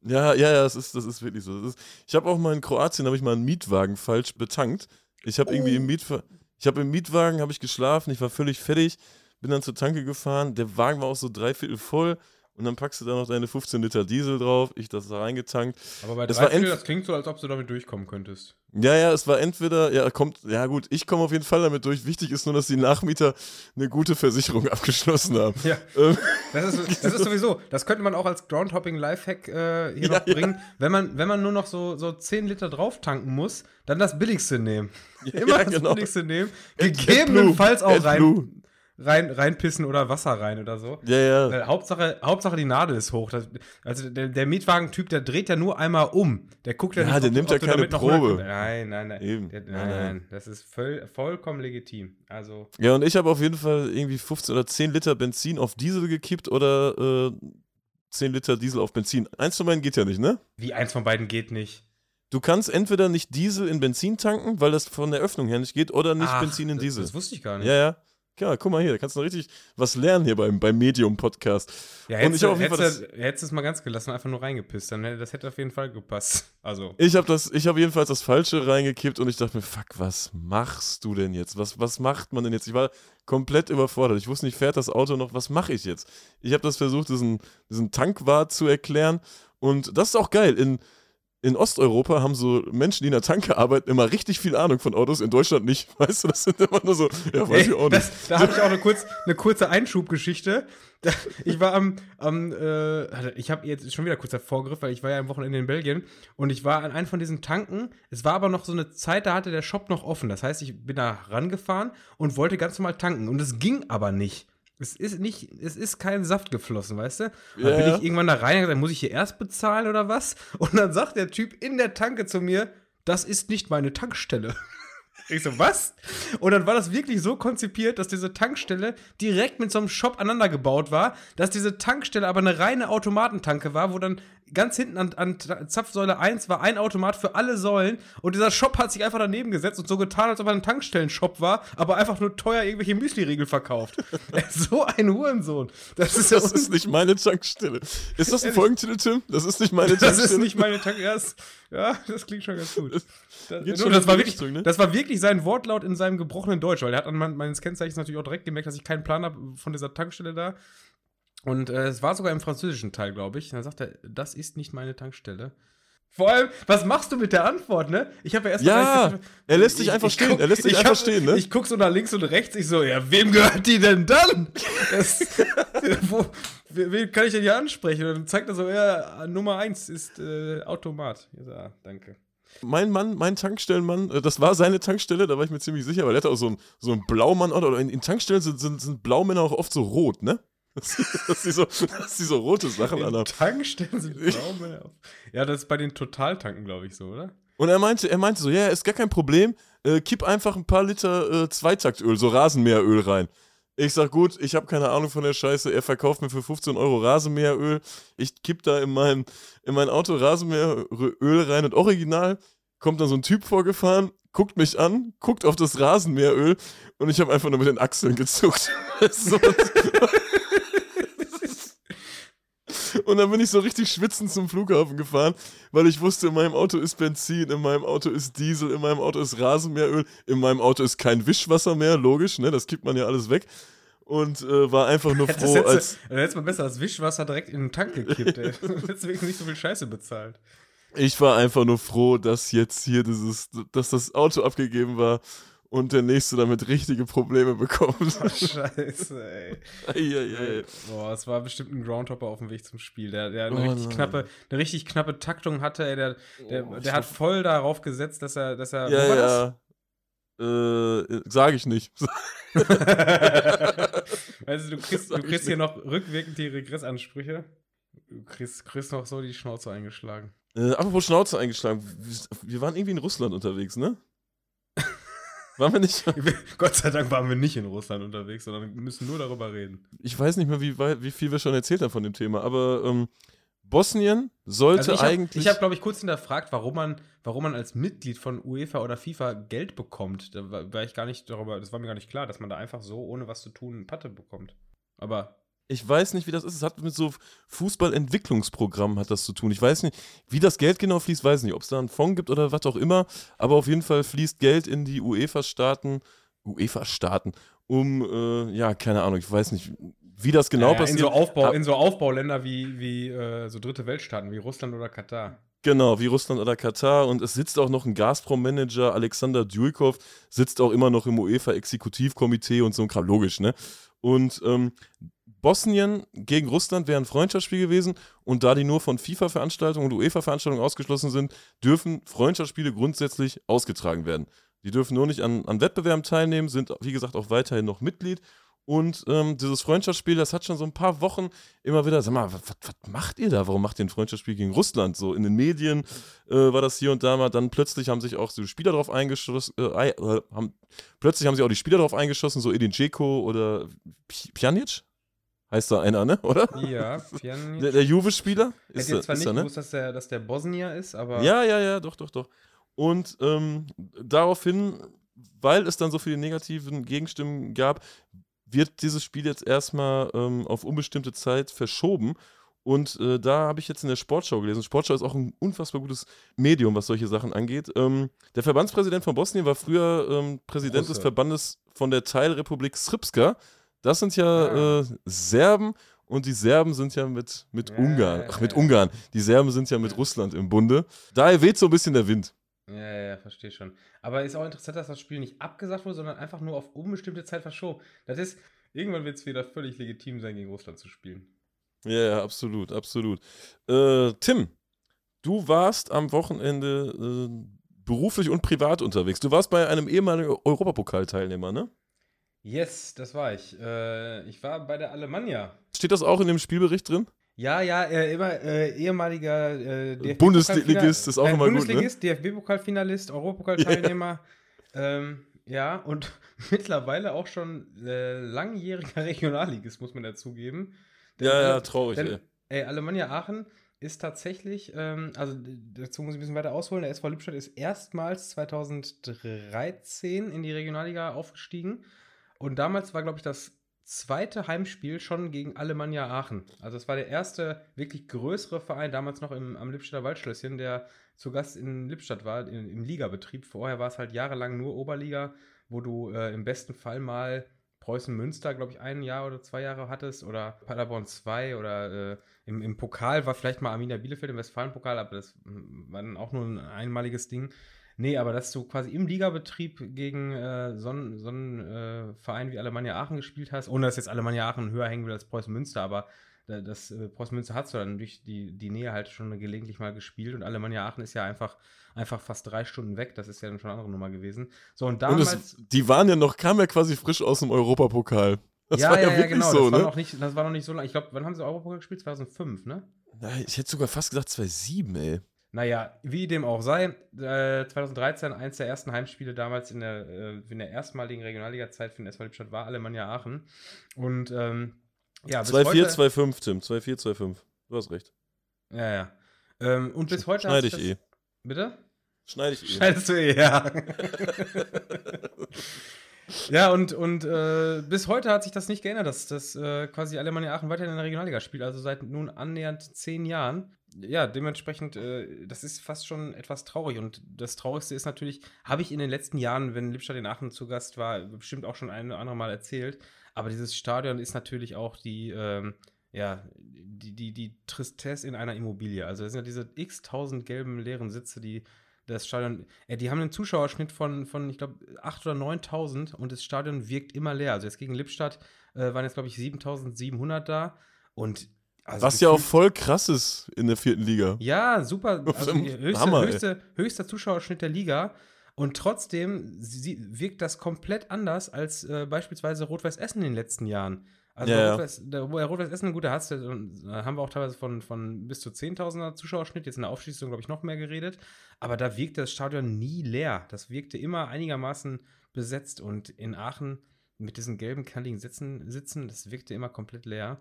Ja, ja, ja, das ist, das ist wirklich so. Das ist, ich habe auch mal in Kroatien, habe ich mal einen Mietwagen falsch betankt. Ich habe irgendwie im Mietwagen, ich habe im Mietwagen, habe ich geschlafen, ich war völlig fertig, bin dann zur Tanke gefahren, der Wagen war auch so dreiviertel voll und dann packst du da noch deine 15 Liter Diesel drauf, ich das da reingetankt. Aber bei Das drei war Viertel, entf- das klingt so, als ob du damit durchkommen könntest. Ja, ja, es war entweder, ja, kommt, ja gut, ich komme auf jeden Fall damit durch. Wichtig ist nur, dass die Nachmieter eine gute Versicherung abgeschlossen haben. Ja, Ähm, das ist, das ist sowieso, das könnte man auch als Groundhopping-Lifehack äh, hier Ja, noch bringen. Wenn, man, wenn man nur noch so, so 10 Liter drauf tanken muss, dann das Billigste nehmen. Immer ja, das genau. Billigste nehmen. Gegebenenfalls auch rein. Rein, reinpissen oder Wasser rein oder so. Ja, ja. Weil Hauptsache, Hauptsache die Nadel ist hoch. Das, also der, der Mietwagentyp, der dreht ja nur einmal um. Der guckt ja Ja, nicht, der ob- nimmt ob ja keine Probe. 100 Nein, nein, nein. Eben. Der, nein, Nein, nein, nein. Das ist voll, vollkommen legitim. Also, Ja, und ich habe auf jeden Fall irgendwie 15 oder 10 Liter Benzin auf Diesel gekippt oder äh, 10 Liter Diesel auf Benzin. Eins von beiden geht ja nicht, ne? wie eins von beiden geht nicht. Du kannst entweder nicht Diesel in Benzin tanken, weil das von der Öffnung her nicht geht, oder nicht Ach, Benzin in das- Diesel. Das wusste ich gar nicht. ja, ja. Ja, guck mal hier, da kannst du noch richtig was lernen hier beim, beim Medium-Podcast. Ja, Und hättest, ich du, hab auf jeden Fall hättest, du- hättest du es mal ganz gelassen, einfach nur reingepisst. Dann hätte das hätte auf jeden Fall gepasst. Also, Ich habe das, ich habe jedenfalls das Falsche reingekippt und ich dachte mir, fuck, was machst du denn jetzt? Was, was macht man denn jetzt? Ich war komplett überfordert. Ich wusste nicht, fährt das Auto noch? Was mache ich jetzt? Ich habe das versucht, diesen, diesen Tankwart zu erklären und das ist auch geil. In, in Osteuropa haben so Menschen, die in der Tanke arbeiten, immer richtig viel Ahnung von Autos, in Deutschland nicht. Weißt du, das sind immer nur so, ja, weiß ich auch nicht. das, da habe ich auch eine, kurz, eine kurze Einschubgeschichte. Ich war am, am äh, ich habe jetzt schon wieder kurz Vorgriff, weil ich war ja am Wochenende in Belgien und ich war an einem von diesen Tanken. Es war aber noch so eine Zeit, da hatte der Shop noch offen. Das heißt, ich bin da rangefahren und wollte ganz normal tanken und es ging aber nicht. Es ist nicht, es ist kein Saft geflossen, weißt du? Und dann bin ich irgendwann da rein und gesagt, muss ich hier erst bezahlen oder was? Und dann sagt der Typ in der Tanke zu mir, das ist nicht meine Tankstelle. Ich so, was? Und dann war das wirklich so konzipiert, dass diese Tankstelle direkt mit so einem Shop aneinander gebaut war, dass diese Tankstelle aber eine reine Automatentanke war, wo dann ganz hinten an, an Zapfsäule 1 war ein Automat für alle Säulen und dieser Shop hat sich einfach daneben gesetzt und so getan, als ob er ein Tankstellenshop war, aber einfach nur teuer irgendwelche Müsli-Riegel verkauft. so ein Hurensohn. Das ist ja Das ist nicht meine Tankstelle. Ist das ein? Folgentitel, Tim? Das ist nicht meine Das Tankstelle. ist nicht meine Tank. Ja, das, ja, das klingt schon ganz gut. Das, und schon das, war wirklich, Richtung, ne? das war wirklich sein Wortlaut in seinem gebrochenen Deutsch, weil er hat an mein- meines Kennzeichens natürlich auch direkt gemerkt, dass ich keinen Plan habe von dieser Tankstelle da. Und äh, es war sogar im französischen Teil, glaube ich. Und dann sagt er, das ist nicht meine Tankstelle. Vor allem, was machst du mit der Antwort, ne? Ich habe ja erst Ja, mal er lässt dich ich- einfach ich stehen, guck- er lässt dich ich einfach hab- stehen, ne? Ich guck so nach links und rechts, ich so, ja, wem gehört die denn dann? Das, wo, wen kann ich denn hier ansprechen? Und dann zeigt er so, ja, Nummer eins ist äh, Automat. Ich so, ah, danke. Mein Mann, mein Tankstellenmann, äh, das war seine Tankstelle, da war ich mir ziemlich sicher, weil er hatte auch so einen so einen Blaumann oder in, in Tankstellen sind, sind, sind Blaumänner auch oft so rot, ne? Dass, die, so, dass die so rote Sachen anhaben. Tankstellen sind auf. Ja, das ist bei den Totaltanken, glaube ich, so, oder? Und er meinte, er meinte so, ja, ist gar kein Problem, äh, kipp einfach ein paar Liter äh, Zweitaktöl, so Rasenmäheröl rein. Ich sag, gut, ich habe keine Ahnung von der Scheiße, er verkauft mir für 15 Euro Rasenmäheröl. Ich kipp da in mein, in mein Auto Rasenmäheröl rein und original kommt dann so ein Typ vorgefahren, guckt mich an, guckt auf das Rasenmäheröl und ich habe einfach nur mit den Achseln gezuckt. so, und dann bin ich so richtig schwitzend zum Flughafen gefahren, weil ich wusste, in meinem Auto ist Benzin, in meinem Auto ist Diesel, in meinem Auto ist Rasenmäheröl, in meinem Auto ist kein Wischwasser mehr, logisch, ne? Das kippt man ja alles weg. Und äh, war einfach nur froh, als dann hättest mal besser das Wischwasser direkt in den Tank gekippt, ey. Wenigstens nicht so viel Scheiße bezahlt. ich war einfach nur froh, dass jetzt hier dieses, dass das Auto abgegeben war und der nächste damit richtige Probleme bekommt. Oh, scheiße, ey. Eieiei. Boah, es war bestimmt ein Groundhopper auf dem Weg zum Spiel, der, der eine, Oh richtig nein. knappe, eine richtig knappe Taktung hatte. Ey, der der, Oh, der hat voll darauf gesetzt, dass er, dass er. wo Ja, war ja. Äh, sag ich nicht. Also du kriegst, du kriegst hier noch rückwirkend die Regressansprüche. Du kriegst, kriegst noch so die Schnauze eingeschlagen. Äh, apropos Schnauze eingeschlagen. Wir waren irgendwie in Russland unterwegs, ne? Waren wir nicht? Gott sei Dank waren wir nicht in Russland unterwegs, sondern müssen nur darüber reden. Ich weiß nicht mehr, wie, wie viel wir schon erzählt haben von dem Thema, aber ähm, Bosnien sollte Also ich habe, eigentlich. ich hab, glaube ich, kurz hinterfragt, warum man, warum man als Mitglied von UEFA oder FIFA Geld bekommt. Da war, war ich gar nicht darüber, das war mir gar nicht klar, dass man da einfach so, ohne was zu tun, Patte bekommt. Aber Ich weiß nicht, wie das ist. Es hat mit so Fußballentwicklungsprogrammen hat das zu tun. Ich weiß nicht, wie das Geld genau fließt, weiß nicht, ob es da einen Fonds gibt oder was auch immer. Aber auf jeden Fall fließt Geld in die UEFA-Staaten, UEFA-Staaten, um, äh, ja, keine Ahnung, ich weiß nicht, wie das genau ja, ja, passiert. In so, Aufbau, in so Aufbauländer wie, wie äh, so dritte Weltstaaten, wie Russland oder Katar. Genau, wie Russland oder Katar. Und es sitzt auch noch ein Gazprom-Manager, Alexander Djurkov, sitzt auch immer noch im UEFA-Exekutivkomitee und so ein Kram. Logisch, ne? Und ähm, Bosnien gegen Russland wäre ein Freundschaftsspiel gewesen. Und da die nur von FIFA-Veranstaltungen und UEFA-Veranstaltungen ausgeschlossen sind, dürfen Freundschaftsspiele grundsätzlich ausgetragen werden. Die dürfen nur nicht an, an Wettbewerben teilnehmen, sind, wie gesagt, auch weiterhin noch Mitglied. Und ähm, dieses Freundschaftsspiel, das hat schon so ein paar Wochen immer wieder, sag mal, was, macht ihr da? Warum macht ihr ein Freundschaftsspiel gegen Russland? So in den Medien äh, war das hier und da mal. Dann plötzlich haben sich auch so Spieler drauf eingeschossen, äh, äh, haben, plötzlich haben sich auch die Spieler drauf eingeschossen, so Edin Dzeko oder Pjanic? Heißt da einer, ne? Oder? Ja, Pjanic. Der, der Juve-Spieler? Ich Ist, er- jetzt zwar ist nicht er, ne? gewusst, dass der, dass der Bosnier ist, aber Ja, ja, ja, doch, doch, doch. Und ähm, daraufhin, weil es dann so viele negativen Gegenstimmen gab, wird dieses Spiel jetzt erstmal ähm, auf unbestimmte Zeit verschoben. Und äh, da habe ich jetzt in der Sportschau gelesen. Sportschau ist auch ein unfassbar gutes Medium, was solche Sachen angeht. Ähm, der Verbandspräsident von Bosnien war früher ähm, Präsident des Russe. Verbandes von der Teilrepublik Srpska. Das sind ja äh, Serben und die Serben sind ja mit, mit Ja, Ungarn. Ach, mit. Ungarn. Die Serben sind ja mit Russland im Bunde. Daher weht so ein bisschen der Wind. Ja, ja, ja, verstehe schon. Aber ist auch interessant, dass das Spiel nicht abgesagt wurde, sondern einfach nur auf unbestimmte Zeit verschoben. Das ist, irgendwann wird es wieder völlig legitim sein, gegen Russland zu spielen. Ja, ja, absolut, absolut. Äh, Tim, du warst am Wochenende äh, beruflich und privat unterwegs. Du warst bei einem ehemaligen Europapokalteilnehmer, ne? Yes, das war ich. Äh, ich war bei der Alemannia. Steht das auch in dem Spielbericht drin? Ja, ja, äh, immer äh, ehemaliger äh, DFB Bundesligist ist auch äh, immer gut, ne? Bundesligist, DFB-Pokalfinalist, Europapokalteilnehmer. ähm, ja, und mittlerweile auch schon äh, langjähriger Regionalligist, muss man dazugeben. Denn, Ja, ja, äh, traurig, denn, ey. ey, Alemannia Aachen ist tatsächlich, ähm, also dazu muss ich ein bisschen weiter ausholen, der SV Lippstadt ist erstmals 2013 in die Regionalliga aufgestiegen. Und damals war, glaube ich, das zweite Heimspiel schon gegen Alemannia Aachen. Also es war der erste wirklich größere Verein, damals noch im, am Lippstadter Waldschlösschen, der zu Gast in Lippstadt war, in, im Ligabetrieb. Vorher war es halt jahrelang nur Oberliga, wo du äh, im besten Fall mal Preußen Münster, glaube ich, ein Jahr oder zwei Jahre hattest oder Paderborn 2 oder äh, im, im Pokal war vielleicht mal Arminia Bielefeld im Westfalen-Pokal, aber das hm, war dann auch nur ein einmaliges Ding. Nee, aber dass du quasi im Ligabetrieb gegen äh, so einen so äh, Verein wie Alemannia Aachen gespielt hast, ohne dass jetzt Alemannia Aachen höher hängen will als Preußen Münster, aber das äh, Preußen Münster hat so dann durch die, die Nähe halt schon gelegentlich mal gespielt und Alemannia Aachen ist ja einfach, einfach fast drei Stunden weg. Das ist ja dann schon eine andere Nummer gewesen. So, und damals. Und es, die waren ja noch, kamen ja quasi frisch aus dem Europapokal. Das ja, war ja, ja, ja genau. So, das, ne? war noch nicht, das war noch nicht so lange. Ich glaube, wann haben sie Europapokal gespielt? 2005, ne? Ich hätte sogar fast gesagt 2007, ey. Naja, wie dem auch sei, äh, 2013 eins der ersten Heimspiele damals in der, äh, in der erstmaligen Regionalliga-Zeit für den SV Lippstadt war Alemannia Aachen. Und ähm, ja, 2-4, 2-5, Tim. 2-4, 2-5. Du hast recht. Ja, ja. Ähm, und bis heute Schneide ich das, eh. Bitte? Schneide ich eh. Schneidest du eh, ja. ja, und, und äh, bis heute hat sich das nicht geändert, dass, dass äh, quasi Alemannia Aachen weiterhin in der Regionalliga spielt, also seit nun annähernd zehn Jahren. Ja, dementsprechend, äh, das ist fast schon etwas traurig. Und das Traurigste ist natürlich, habe ich in den letzten Jahren, wenn Lippstadt in Aachen zu Gast war, bestimmt auch schon ein oder andere Mal erzählt, aber dieses Stadion ist natürlich auch die, ähm, ja, die, die, die Tristesse in einer Immobilie. Also es sind ja diese x tausend gelben leeren Sitze, die das Stadion, äh, die haben einen Zuschauerschnitt von, von ich glaube, 8.000 oder 9.000 und das Stadion wirkt immer leer. Also jetzt gegen Lippstadt äh, waren jetzt, glaube ich, 7.700 da und also Was ja auch voll krass ist in der vierten Liga. Ja, super. Also höchste, Hammer, höchste, höchster Zuschauerschnitt der Liga. Und trotzdem wirkt das komplett anders als äh, beispielsweise Rot-Weiß Essen in den letzten Jahren. Also ja, Rot-Weiß, Rot-Weiß Essen, gut, da hast du, da haben wir auch teilweise von, von bis zu 10.000er Zuschauerschnitt, jetzt in der Aufschließung, glaube ich, noch mehr geredet. Aber da wirkte das Stadion nie leer. Das wirkte immer einigermaßen besetzt. Und in Aachen mit diesen gelben, kantigen Sitzen, Sitzen, das wirkte immer komplett leer.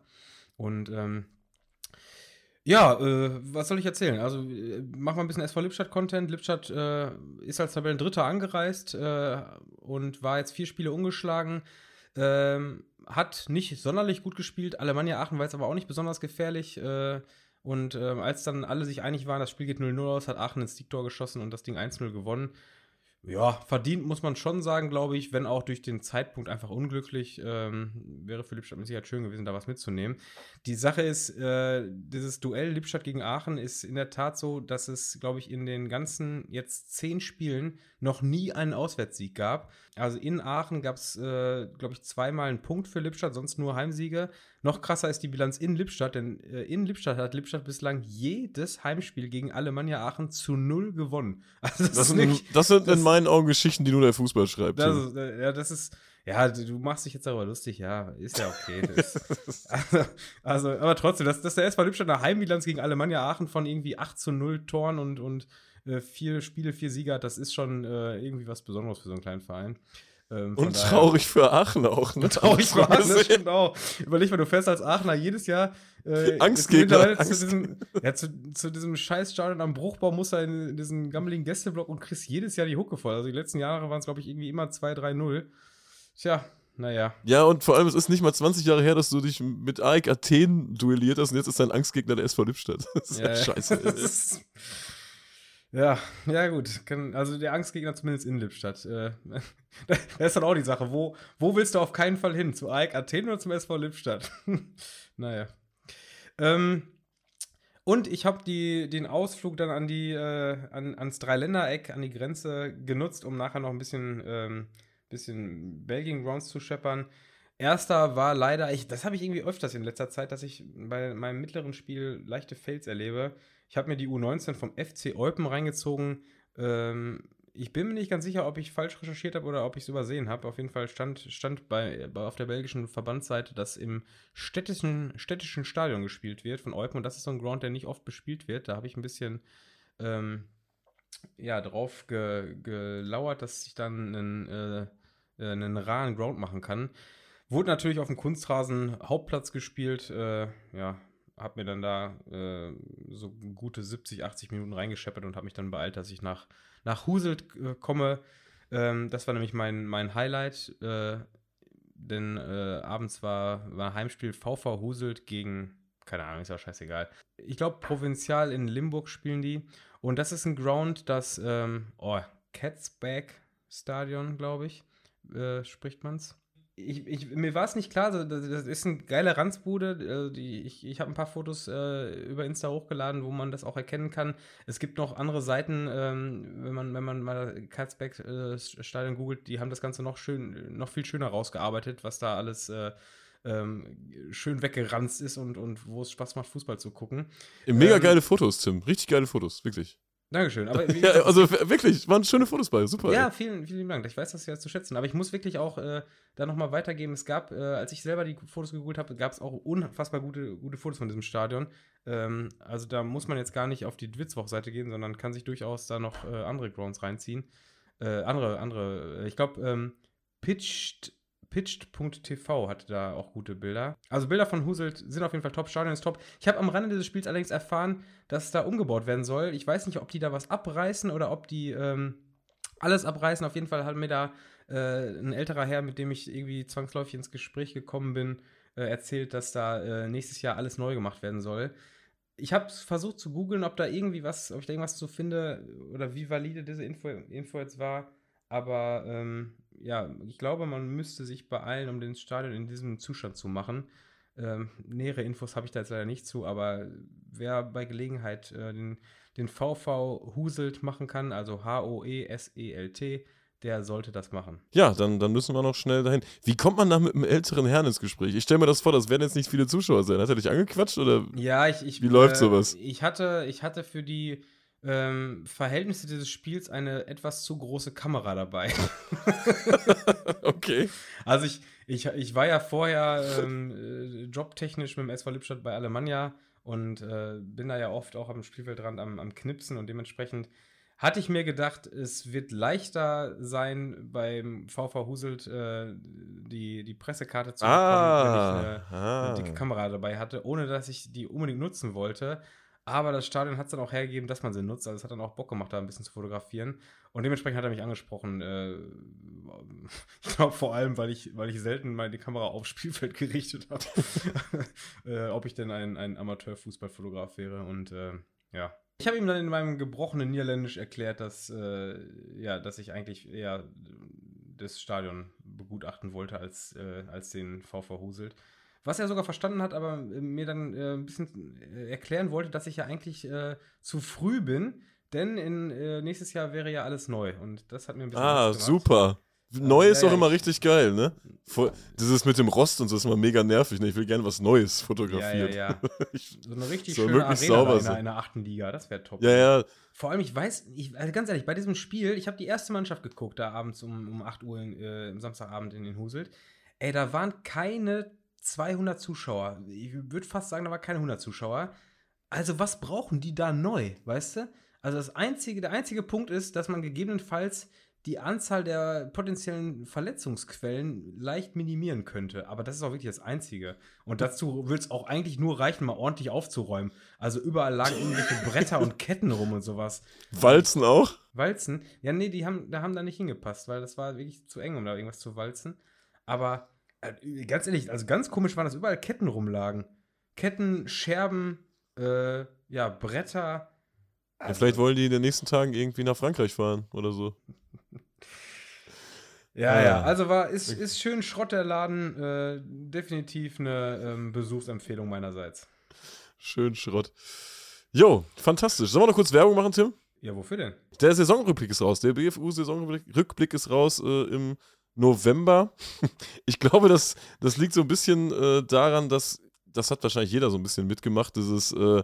Und ähm, ja, äh, was soll ich erzählen? Also, äh, machen wir ein bisschen SV Lippstadt-Content. Lippstadt äh, ist als Tabellendritter angereist äh, und war jetzt vier Spiele ungeschlagen. Ähm, hat nicht sonderlich gut gespielt. Alemannia Aachen war jetzt aber auch nicht besonders gefährlich. Äh, und ähm, als dann alle sich einig waren, das Spiel geht 0-0 aus, hat Aachen ins Siegtor geschossen und das Ding 1-0 gewonnen. Ja, verdient muss man schon sagen, glaube ich, wenn auch durch den Zeitpunkt einfach unglücklich. Ähm, wäre für Lippstadt mit Sicherheit schön gewesen, da was mitzunehmen. Die Sache ist, äh, dieses Duell Lippstadt gegen Aachen ist in der Tat so, dass es, glaube ich, in den ganzen jetzt zehn Spielen noch nie einen Auswärtssieg gab. Also in Aachen gab es, äh, glaube ich, zweimal einen Punkt für Lippstadt, sonst nur Heimsiege. Noch krasser ist die Bilanz in Lippstadt, denn äh, in Lippstadt hat Lippstadt bislang jedes Heimspiel gegen Alemannia Aachen zu null gewonnen. Also das, das, sind, nicht, das sind das, in meinen Augen Geschichten, die nur der Fußball schreibt. Das ist, äh, ja, das ist, ja, du machst dich jetzt darüber lustig, ja, ist ja okay. also, also, aber trotzdem, dass, dass der SV Lippstadt eine Heimbilanz gegen Alemannia Aachen von irgendwie 8 zu 0 Toren und, und äh, vier Spiele, vier Sieger hat, das ist schon äh, irgendwie was Besonderes für so einen kleinen Verein. Ähm, und daher, traurig für Aachen auch. Ne? Traurig für Aachen, das stimmt auch. Überleg mal, du fährst als Aachener jedes Jahr äh, Angstgegner. Angst. Zu, diesem, ja, zu, zu diesem Scheißstadion am Bruchbau musst du in, in diesen gammeligen Gästeblock und kriegst jedes Jahr die Hucke voll. Also die letzten Jahre waren es, glaube ich, irgendwie immer 2-3-0. Tja, naja. Ja, und vor allem, es ist nicht mal 20 Jahre her, dass du dich mit AEK Athen duelliert hast und jetzt ist dein Angstgegner der SV Lippstadt. Das ist ja, ja scheiße. Ja, ja, gut. Also der Angstgegner zumindest in Lippstadt. Äh, da ist dann auch die Sache. Wo, wo willst du auf keinen Fall hin? Zu AEK Athen oder zum SV Lippstadt? naja. Ähm, und ich habe den Ausflug dann an die, äh, an, ans Dreiländereck, an die Grenze genutzt, um nachher noch ein bisschen, ähm, bisschen Belgien Grounds zu scheppern. Erster war leider, ich, das habe ich irgendwie öfters in letzter Zeit, dass ich bei meinem mittleren Spiel leichte Fails erlebe. Ich habe mir die U19 vom FC Eupen reingezogen. Ähm, ich bin mir nicht ganz sicher, ob ich falsch recherchiert habe oder ob ich es übersehen habe. Auf jeden Fall stand, stand bei, bei, auf der belgischen Verbandsseite, dass im städtischen, städtischen Stadion gespielt wird von Eupen. Und das ist so ein Ground, der nicht oft bespielt wird. Da habe ich ein bisschen ähm, ja, drauf ge, gelauert, dass ich dann einen, äh, einen raren Ground machen kann. Wurde natürlich auf dem Kunstrasen Hauptplatz gespielt. Äh, ja, habe mir dann da äh, so gute 70, 80 Minuten reingescheppert und habe mich dann beeilt, dass ich nach, nach Huselt äh, komme. Ähm, das war nämlich mein, mein Highlight, äh, denn äh, abends war, war Heimspiel VV Huselt gegen, keine Ahnung, ist ja scheißegal. Ich glaube, Provinzial in Limburg spielen die. Und das ist ein Ground, das, ähm, oh, Catsback Stadion, glaube ich, äh, spricht man's. Ich, ich, mir war es nicht klar, das, das ist eine geile Ranzbude. Äh, die, ich ich habe ein paar Fotos äh, über Insta hochgeladen, wo man das auch erkennen kann. Es gibt noch andere Seiten, ähm, wenn man, wenn man mal Katzbeck äh, Stadion googelt, die haben das Ganze noch schön, noch viel schöner rausgearbeitet, was da alles äh, ähm, schön weggeranzt ist und, und wo es Spaß macht, Fußball zu gucken. Mega ähm, geile Fotos, Tim. Richtig geile Fotos, wirklich. Dankeschön. Aber ja, also wirklich, waren schöne Fotos bei, super. Ja, vielen, vielen Dank. Ich weiß das ja zu schätzen. Aber ich muss wirklich auch äh, da nochmal weitergeben. Es gab, äh, als ich selber die Fotos gegoogelt habe, gab es auch unfassbar gute, gute Fotos von diesem Stadion. Ähm, also da muss man jetzt gar nicht auf die Witzwoch-Seite gehen, sondern kann sich durchaus da noch äh, andere Grounds reinziehen. Äh, andere, andere, äh, ich glaube, ähm, Pitched pitched.tv hatte da auch gute Bilder. Also Bilder von Huselt sind auf jeden Fall top, Stadion ist top. Ich habe am Rande dieses Spiels allerdings erfahren, dass da umgebaut werden soll. Ich weiß nicht, ob die da was abreißen oder ob die ähm, alles abreißen. Auf jeden Fall hat mir da äh, ein älterer Herr, mit dem ich irgendwie zwangsläufig ins Gespräch gekommen bin, äh, erzählt, dass da äh, nächstes Jahr alles neu gemacht werden soll. Ich habe versucht zu googeln, ob da irgendwie was, ob ich da irgendwas zu finde oder wie valide diese Info, Info jetzt war. Aber ähm, ja, ich glaube, man müsste sich beeilen, um den Stadion in diesem Zustand zu machen. Ähm, nähere Infos habe ich da jetzt leider nicht zu, aber wer bei Gelegenheit äh, den, den VV Huselt machen kann, also H-O-E-S-E-L-T, der sollte das machen. Ja, dann, dann müssen wir noch schnell dahin. Wie kommt man da mit einem älteren Herrn ins Gespräch? Ich stelle mir das vor, das werden jetzt nicht viele Zuschauer sein. Hat er dich angequatscht oder? Ja, ich. ich wie läuft äh, sowas? Ich hatte, ich hatte für die ähm, Verhältnisse dieses Spiels eine etwas zu große Kamera dabei. okay. Also ich, ich, ich war ja vorher ähm, äh, jobtechnisch mit dem SV Lippstadt bei Alemannia und äh, bin da ja oft auch am Spielfeldrand am, am Knipsen und dementsprechend hatte ich mir gedacht, es wird leichter sein, beim VV Huselt äh, die, die Pressekarte zu bekommen, ah, wenn ich eine, ah. eine, dicke Kamera dabei hatte, ohne dass ich die unbedingt nutzen wollte. Aber das Stadion hat es dann auch hergegeben, dass man sie nutzt. Also es hat dann auch Bock gemacht, da ein bisschen zu fotografieren. Und dementsprechend hat er mich angesprochen. Äh, ich glaube vor allem, weil ich, weil ich selten meine Kamera aufs Spielfeld gerichtet habe. äh, ob ich denn ein, ein Amateurfußballfotograf wäre. Und äh, ja. Ich habe ihm dann in meinem gebrochenen Niederländisch erklärt, dass, äh, ja, dass ich eigentlich eher das Stadion begutachten wollte als, äh, als den VV Huselt was er sogar verstanden hat, aber äh, mir dann äh, ein bisschen äh, erklären wollte, dass ich ja eigentlich äh, zu früh bin, denn in, äh, nächstes Jahr wäre ja alles neu und das hat mir ein bisschen Ah, super. Neu ist ja, doch ja, immer richtig geil, ne? Voll, dieses mit dem Rost und so ist immer mega nervig, ne? Ich will gerne was Neues fotografieren. Ja, ja, ja. so eine richtig schöne Arena sauber in, in der achten Liga, das wäre top. Ja, ja. Vor allem, ich weiß, ich, also ganz ehrlich, bei diesem Spiel, ich habe die erste Mannschaft geguckt, da abends um, um 8 Uhr in, äh, im Samstagabend in den Huselt. Ey, da waren keine 200 Zuschauer. Ich würde fast sagen, da war keine 100 Zuschauer. Also was brauchen die da neu, weißt du? Also das einzige, der einzige Punkt ist, dass man gegebenenfalls die Anzahl der potenziellen Verletzungsquellen leicht minimieren könnte. Aber das ist auch wirklich das Einzige. Und dazu würde es auch eigentlich nur reichen, mal ordentlich aufzuräumen. Also überall lagen irgendwelche Bretter und Ketten rum und sowas. Walzen auch? Walzen? Ja, nee, die haben, da haben da nicht hingepasst, weil das war wirklich zu eng, um da irgendwas zu walzen. Aber ganz ehrlich, also ganz komisch waren, dass überall Ketten rumlagen. Ketten, Scherben, äh, ja, Bretter. Also ja, vielleicht wollen die in den nächsten Tagen irgendwie nach Frankreich fahren oder so. ja, ah, ja, also war, ist, ist schön Schrott der Laden. Äh, definitiv eine ähm, Besuchsempfehlung meinerseits. Schön Schrott. Jo, fantastisch. Sollen wir noch kurz Werbung machen, Tim? Ja, wofür denn? Der Saisonrückblick ist raus. Der BFU-Saisonrückblick ist raus äh, im November. Ich glaube, das, das liegt so ein bisschen äh, daran, dass, das hat wahrscheinlich jeder so ein bisschen mitgemacht, dieses, äh,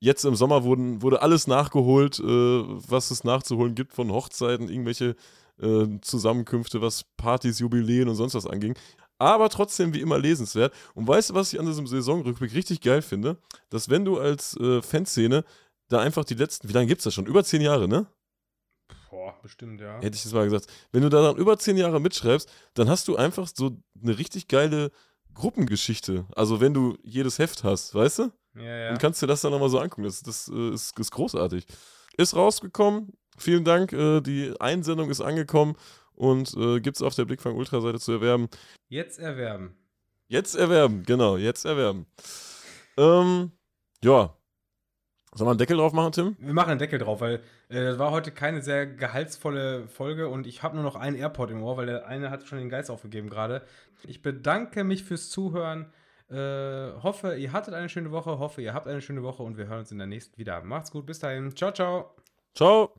jetzt im Sommer wurden, wurde alles nachgeholt, äh, was es nachzuholen gibt von Hochzeiten, irgendwelche äh, Zusammenkünfte, was Partys, Jubiläen und sonst was anging. Aber trotzdem wie immer lesenswert. Und weißt du, was ich an diesem Saisonrückblick richtig geil finde? Dass wenn du als äh, Fanszene da einfach die letzten, wie lange gibt es das schon? Über zehn Jahre, ne? Boah, bestimmt, ja. Hätte ich das mal gesagt. Wenn du da dann über zehn Jahre mitschreibst, dann hast du einfach so eine richtig geile Gruppengeschichte. Also wenn du jedes Heft hast, weißt du? Ja, ja. Dann kannst du das dann nochmal so angucken. Das, das äh, ist, ist, großartig. Ist rausgekommen. Vielen Dank. Äh, die Einsendung ist angekommen und äh, gibt es auf der Blickfang Ultra-Seite zu erwerben. Jetzt erwerben. Jetzt erwerben, genau, jetzt erwerben. Ähm, ja. Sollen wir einen Deckel drauf machen, Tim? Wir machen einen Deckel drauf, weil äh, das war heute keine sehr gehaltsvolle Folge und ich habe nur noch einen AirPod im Ohr, weil der eine hat schon den Geist aufgegeben gerade. Ich bedanke mich fürs Zuhören. Äh, hoffe, ihr hattet eine schöne Woche. Hoffe, ihr habt eine schöne Woche und wir hören uns in der nächsten wieder. Macht's gut, bis dahin. Ciao, ciao. Ciao.